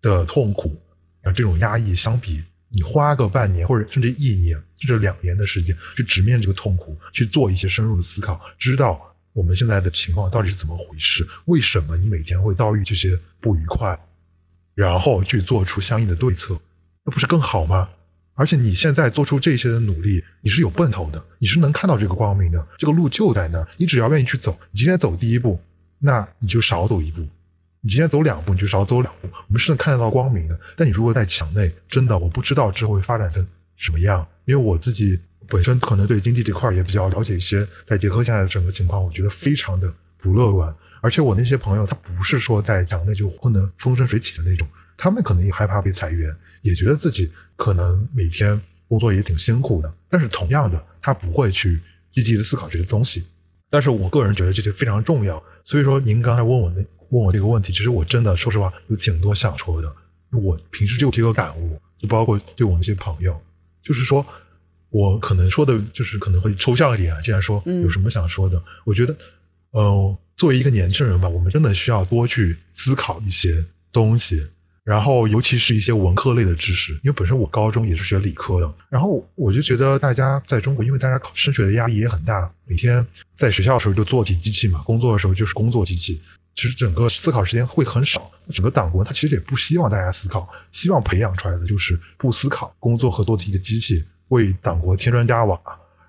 的痛苦，啊这种压抑相比，你花个半年或者甚至一年甚至两年的时间去直面这个痛苦，去做一些深入的思考，知道我们现在的情况到底是怎么回事，为什么你每天会遭遇这些不愉快，然后去做出相应的对策，那不是更好吗？而且你现在做出这些的努力，你是有奔头的，你是能看到这个光明的，这个路就在那儿，你只要愿意去走。你今天走第一步，那你就少走一步；你今天走两步，你就少走两步。我们是能看得到光明的。但你如果在墙内，真的我不知道之后会发展成什么样，因为我自己本身可能对经济这块也比较了解一些，再结合现在的整个情况，我觉得非常的不乐观。而且我那些朋友，他不是说在墙内就混得风生水起的那种，他们可能也害怕被裁员，也觉得自己可能每天工作也挺辛苦的，但是同样的，他不会去积极的思考这些东西。但是我个人觉得这些非常重要，所以说您刚才问我那问我这个问题，其实我真的说实话有挺多想说的。我平时就有这个感悟，就包括对我那些朋友，就是说我可能说的就是可能会抽象一点啊。既然说有什么想说的，我觉得，呃，作为一个年轻人吧，我们真的需要多去思考一些东西。然后，尤其是一些文科类的知识，因为本身我高中也是学理科的，然后我就觉得大家在中国，因为大家考升学的压力也很大，每天在学校的时候就做题机器嘛，工作的时候就是工作机器，其实整个思考时间会很少。整个党国他其实也不希望大家思考，希望培养出来的就是不思考、工作和做题的机器，为党国添砖加瓦。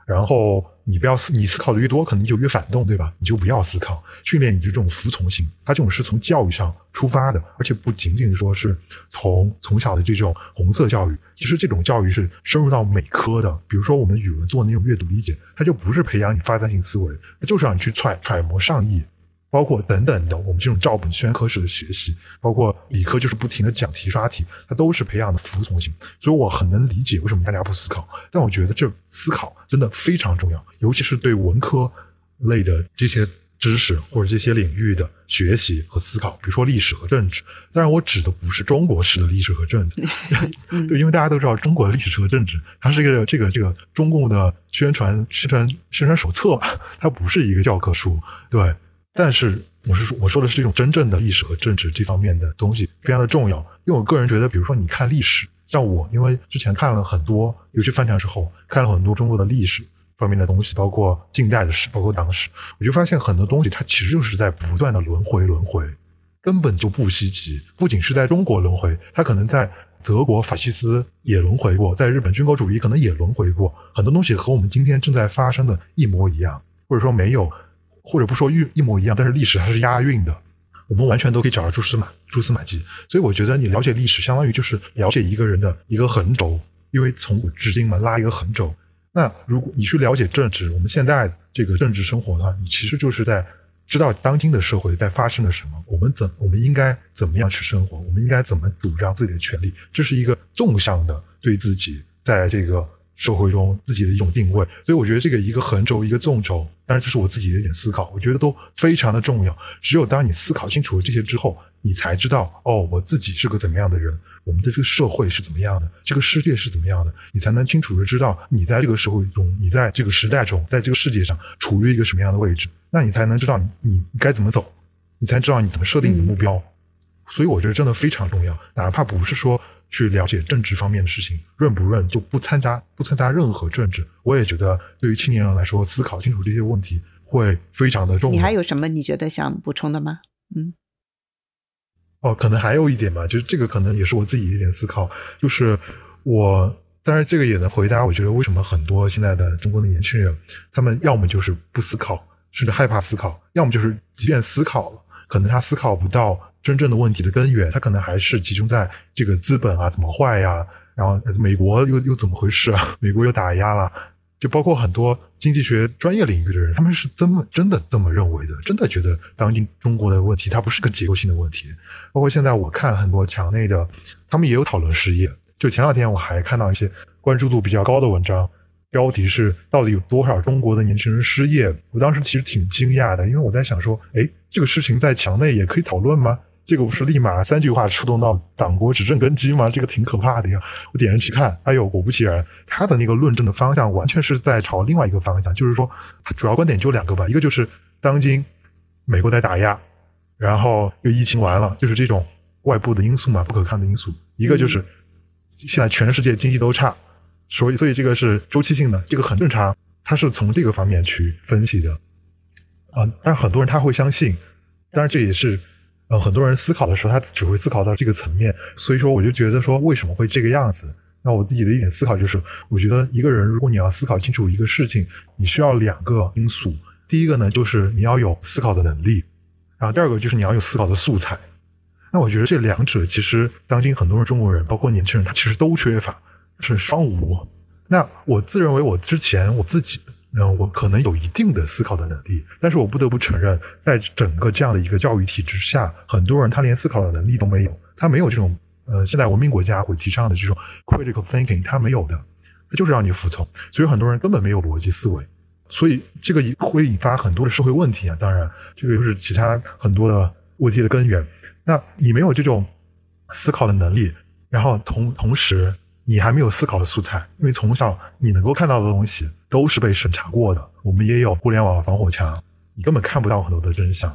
然后你不要思，你思考的越多，可能你就越反动，对吧？你就不要思考，训练你的这种服从性。他这种是从教育上出发的，而且不仅仅说是从从小的这种红色教育，其实这种教育是深入到每科的。比如说我们语文做那种阅读理解，它就不是培养你发散性思维，它就是让你去揣揣摩上意。包括等等的，我们这种照本宣科式的学习，包括理科就是不停的讲题刷题，它都是培养的服从性。所以我很能理解为什么大家不思考，但我觉得这思考真的非常重要，尤其是对文科类的这些知识或者这些领域的学习和思考，比如说历史和政治。当然，我指的不是中国式的历史和政治，[laughs] 对，因为大家都知道中国的历史和政治，它是一个这个这个中共的宣传宣传宣传手册嘛，它不是一个教科书，对。但是我是说，我说的是这种真正的历史和政治这方面的东西非常的重要，因为我个人觉得，比如说你看历史，像我，因为之前看了很多，尤其翻墙之后看了很多中国的历史方面的东西，包括近代的史，包括党史，我就发现很多东西它其实就是在不断的轮回轮回，根本就不稀奇。不仅是在中国轮回，它可能在德国法西斯也轮回过，在日本军国主义可能也轮回过，很多东西和我们今天正在发生的一模一样，或者说没有。或者不说一一模一样，但是历史它是押韵的，我们完全都可以找到蛛丝马蛛丝马迹。所以我觉得你了解历史，相当于就是了解一个人的一个横轴，因为从古至今嘛，拉一个横轴。那如果你去了解政治，我们现在这个政治生活的话，你其实就是在知道当今的社会在发生了什么，我们怎我们应该怎么样去生活，我们应该怎么主张自己的权利，这是一个纵向的对自己在这个。社会中自己的一种定位，所以我觉得这个一个横轴，一个纵轴，当然这是我自己的一点思考，我觉得都非常的重要。只有当你思考清楚了这些之后，你才知道哦，我自己是个怎么样的人，我们的这个社会是怎么样的，这个世界是怎么样的，你才能清楚的知道你在这个社会中，你在这个时代中，在这个世界上处于一个什么样的位置，那你才能知道你你该怎么走，你才知道你怎么设定你的目标。所以我觉得真的非常重要，哪怕不是说。去了解政治方面的事情，润不润就不参加，不参加任何政治。我也觉得，对于青年人来说，思考清楚这些问题会非常的重要。
你还有什么你觉得想补充的吗？嗯，
哦，可能还有一点吧，就是这个可能也是我自己一点思考，就是我当然这个也能回答，我觉得为什么很多现在的中国的年轻人，他们要么就是不思考，甚至害怕思考，要么就是即便思考了，可能他思考不到真正的问题的根源，它可能还是集中在这个资本啊怎么坏呀，然后美国又又怎么回事啊，[laughs] 美国又打压了，就包括很多经济学专业领域的人，他们是这么真的这么认为的，真的觉得当今中国的问题它不是个结构性的问题。包括现在我看很多墙内的，他们也有讨论失业。就前两天我还看到一些关注度比较高的文章，标题是到底有多少中国的年轻人失业？我当时其实挺惊讶的，因为我在想说，哎，这个事情在墙内也可以讨论吗？这个不是立马三句话触动到党国执政根基吗？这个挺可怕的呀！我点进去看，哎呦，果不其然，他的那个论证的方向完全是在朝另外一个方向，就是说，主要观点就两个吧，一个就是当今美国在打压，然后又疫情完了，就是这种外部的因素嘛，不可抗的因素；一个就是现在全世界经济都差，所以所以这个是周期性的，这个很正常。他是从这个方面去分析的，啊，但是很多人他会相信，当然这也是。呃，很多人思考的时候，他只会思考到这个层面，所以说我就觉得说，为什么会这个样子？那我自己的一点思考就是，我觉得一个人如果你要思考清楚一个事情，你需要两个因素。第一个呢，就是你要有思考的能力，然后第二个就是你要有思考的素材。那我觉得这两者其实当今很多人中国人，包括年轻人，他其实都缺乏，是双无。那我自认为我之前我自己。嗯，我可能有一定的思考的能力，但是我不得不承认，在整个这样的一个教育体制下，很多人他连思考的能力都没有，他没有这种呃现代文明国家会提倡的这种 critical thinking，他没有的，他就是让你服从，所以很多人根本没有逻辑思维，所以这个会引发很多的社会问题啊。当然，这个又是其他很多的问题的根源。那你没有这种思考的能力，然后同同时。你还没有思考的素材，因为从小你能够看到的东西都是被审查过的。我们也有互联网防火墙，你根本看不到很多的真相。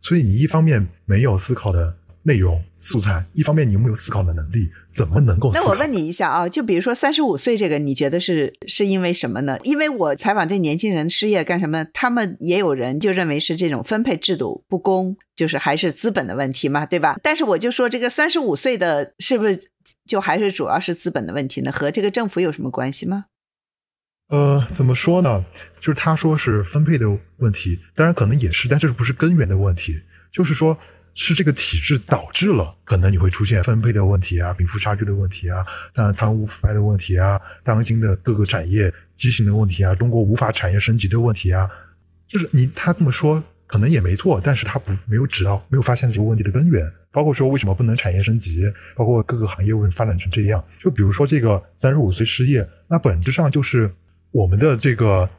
所以你一方面没有思考的内容素材，一方面你有没有思考的能力，怎么能够？
那我问你一下啊，就比如说三十五岁这个，你觉得是是因为什么呢？因为我采访这年轻人失业干什么？他们也有人就认为是这种分配制度不公，就是还是资本的问题嘛，对吧？但是我就说这个三十五岁的是不是？就还是主要是资本的问题呢？和这个政府有什么关系吗？
呃，怎么说呢？就是他说是分配的问题，当然可能也是，但这不是根源的问题。就是说，是这个体制导致了可能你会出现分配的问题啊，贫富差距的问题啊，当然贪污腐败的问题啊，当今的各个产业畸形的问题啊，中国无法产业升级的问题啊，就是你他这么说。可能也没错，但是他不没有指到，没有发现这个问题的根源，包括说为什么不能产业升级，包括各个行业为什么发展成这样。就比如说这个三十五岁失业，那本质上就是我们的这个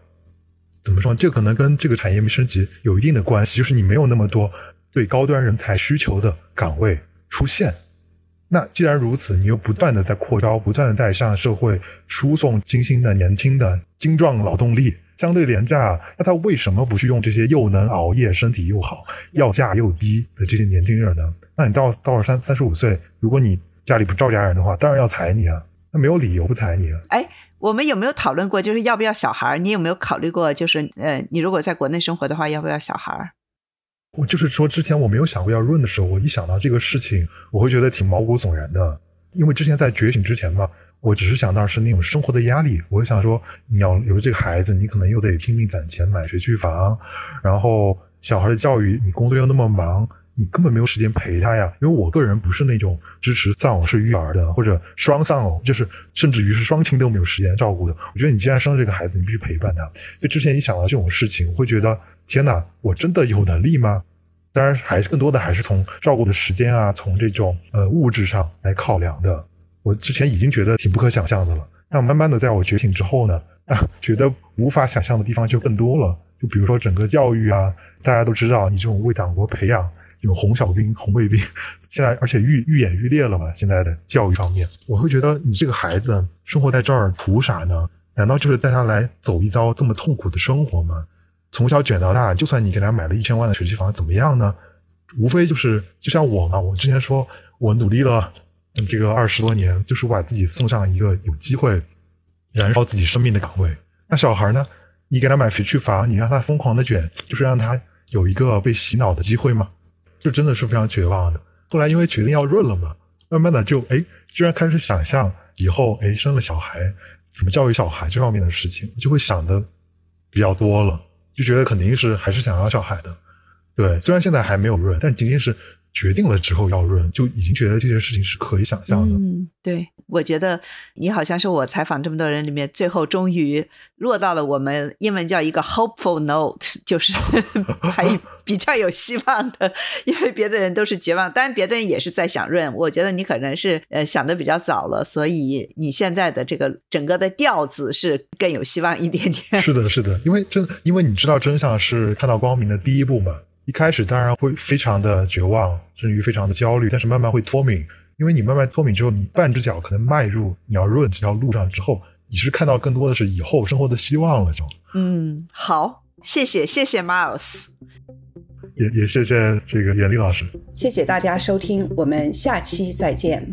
怎么说？这可能跟这个产业没升级有一定的关系，就是你没有那么多对高端人才需求的岗位出现。那既然如此，你又不断的在扩招，不断的在向社会输送精心的、年轻的、精壮劳动力。相对廉价，那他为什么不去用这些又能熬夜、身体又好、要价又低的这些年轻人呢？那你到到了三三十五岁，如果你家里不招家人的话，当然要裁你啊！那没有理由不裁你啊！
哎，我们有没有讨论过，就是要不要小孩？你有没有考虑过，就是呃，你如果在国内生活的话，要不要小孩？
我就是说，之前我没有想过要润的时候，我一想到这个事情，我会觉得挺毛骨悚然的，因为之前在觉醒之前嘛。我只是想到是那种生活的压力，我就想说，你要有这个孩子，你可能又得拼命攒钱买学区房，然后小孩的教育，你工作又那么忙，你根本没有时间陪他呀。因为我个人不是那种支持丧偶式育儿的，或者双丧偶，就是甚至于是双亲都没有时间照顾的。我觉得你既然生了这个孩子，你必须陪伴他。就之前一想到这种事情，我会觉得天哪，我真的有能力吗？当然，还是更多的还是从照顾的时间啊，从这种呃物质上来考量的。我之前已经觉得挺不可想象的了，那慢慢的在我觉醒之后呢，啊，觉得无法想象的地方就更多了。就比如说整个教育啊，大家都知道，你这种为党国培养有红小兵、红卫兵，现在而且愈愈演愈烈了嘛。现在的教育方面，我会觉得你这个孩子生活在这儿图啥呢？难道就是带他来走一遭这么痛苦的生活吗？从小卷到大，就算你给他买了一千万的学区房，怎么样呢？无非就是就像我嘛，我之前说我努力了。这个二十多年，就是把自己送上一个有机会燃烧自己生命的岗位。那小孩呢？你给他买学区房，你让他疯狂的卷，就是让他有一个被洗脑的机会吗？就真的是非常绝望的。后来因为决定要润了嘛，慢慢的就哎，居然开始想象以后哎生了小孩怎么教育小孩这方面的事情，就会想的比较多了，就觉得肯定是还是想要小孩的。对，虽然现在还没有润，但仅仅是。决定了之后要润，就已经觉得这件事情是可以想象的。
嗯，对。我觉得你好像是我采访这么多人里面，最后终于落到了我们英文叫一个 hopeful note，[laughs] 就是 [laughs] 还比较有希望的。因为别的人都是绝望，当然别的人也是在想润。我觉得你可能是呃想的比较早了，所以你现在的这个整个的调子是更有希望一点点。
是的，是的，因为真因为你知道真相是看到光明的第一步嘛。一开始当然会非常的绝望，甚至于非常的焦虑，但是慢慢会脱敏。因为你慢慢脱敏之后，你半只脚可能迈入你要润这条路上之后，你是看到更多的是以后生活的希望了，就。
嗯，好，谢谢谢谢 Miles，
也也谢谢这个严丽老师，
谢谢大家收听，我们下期再见。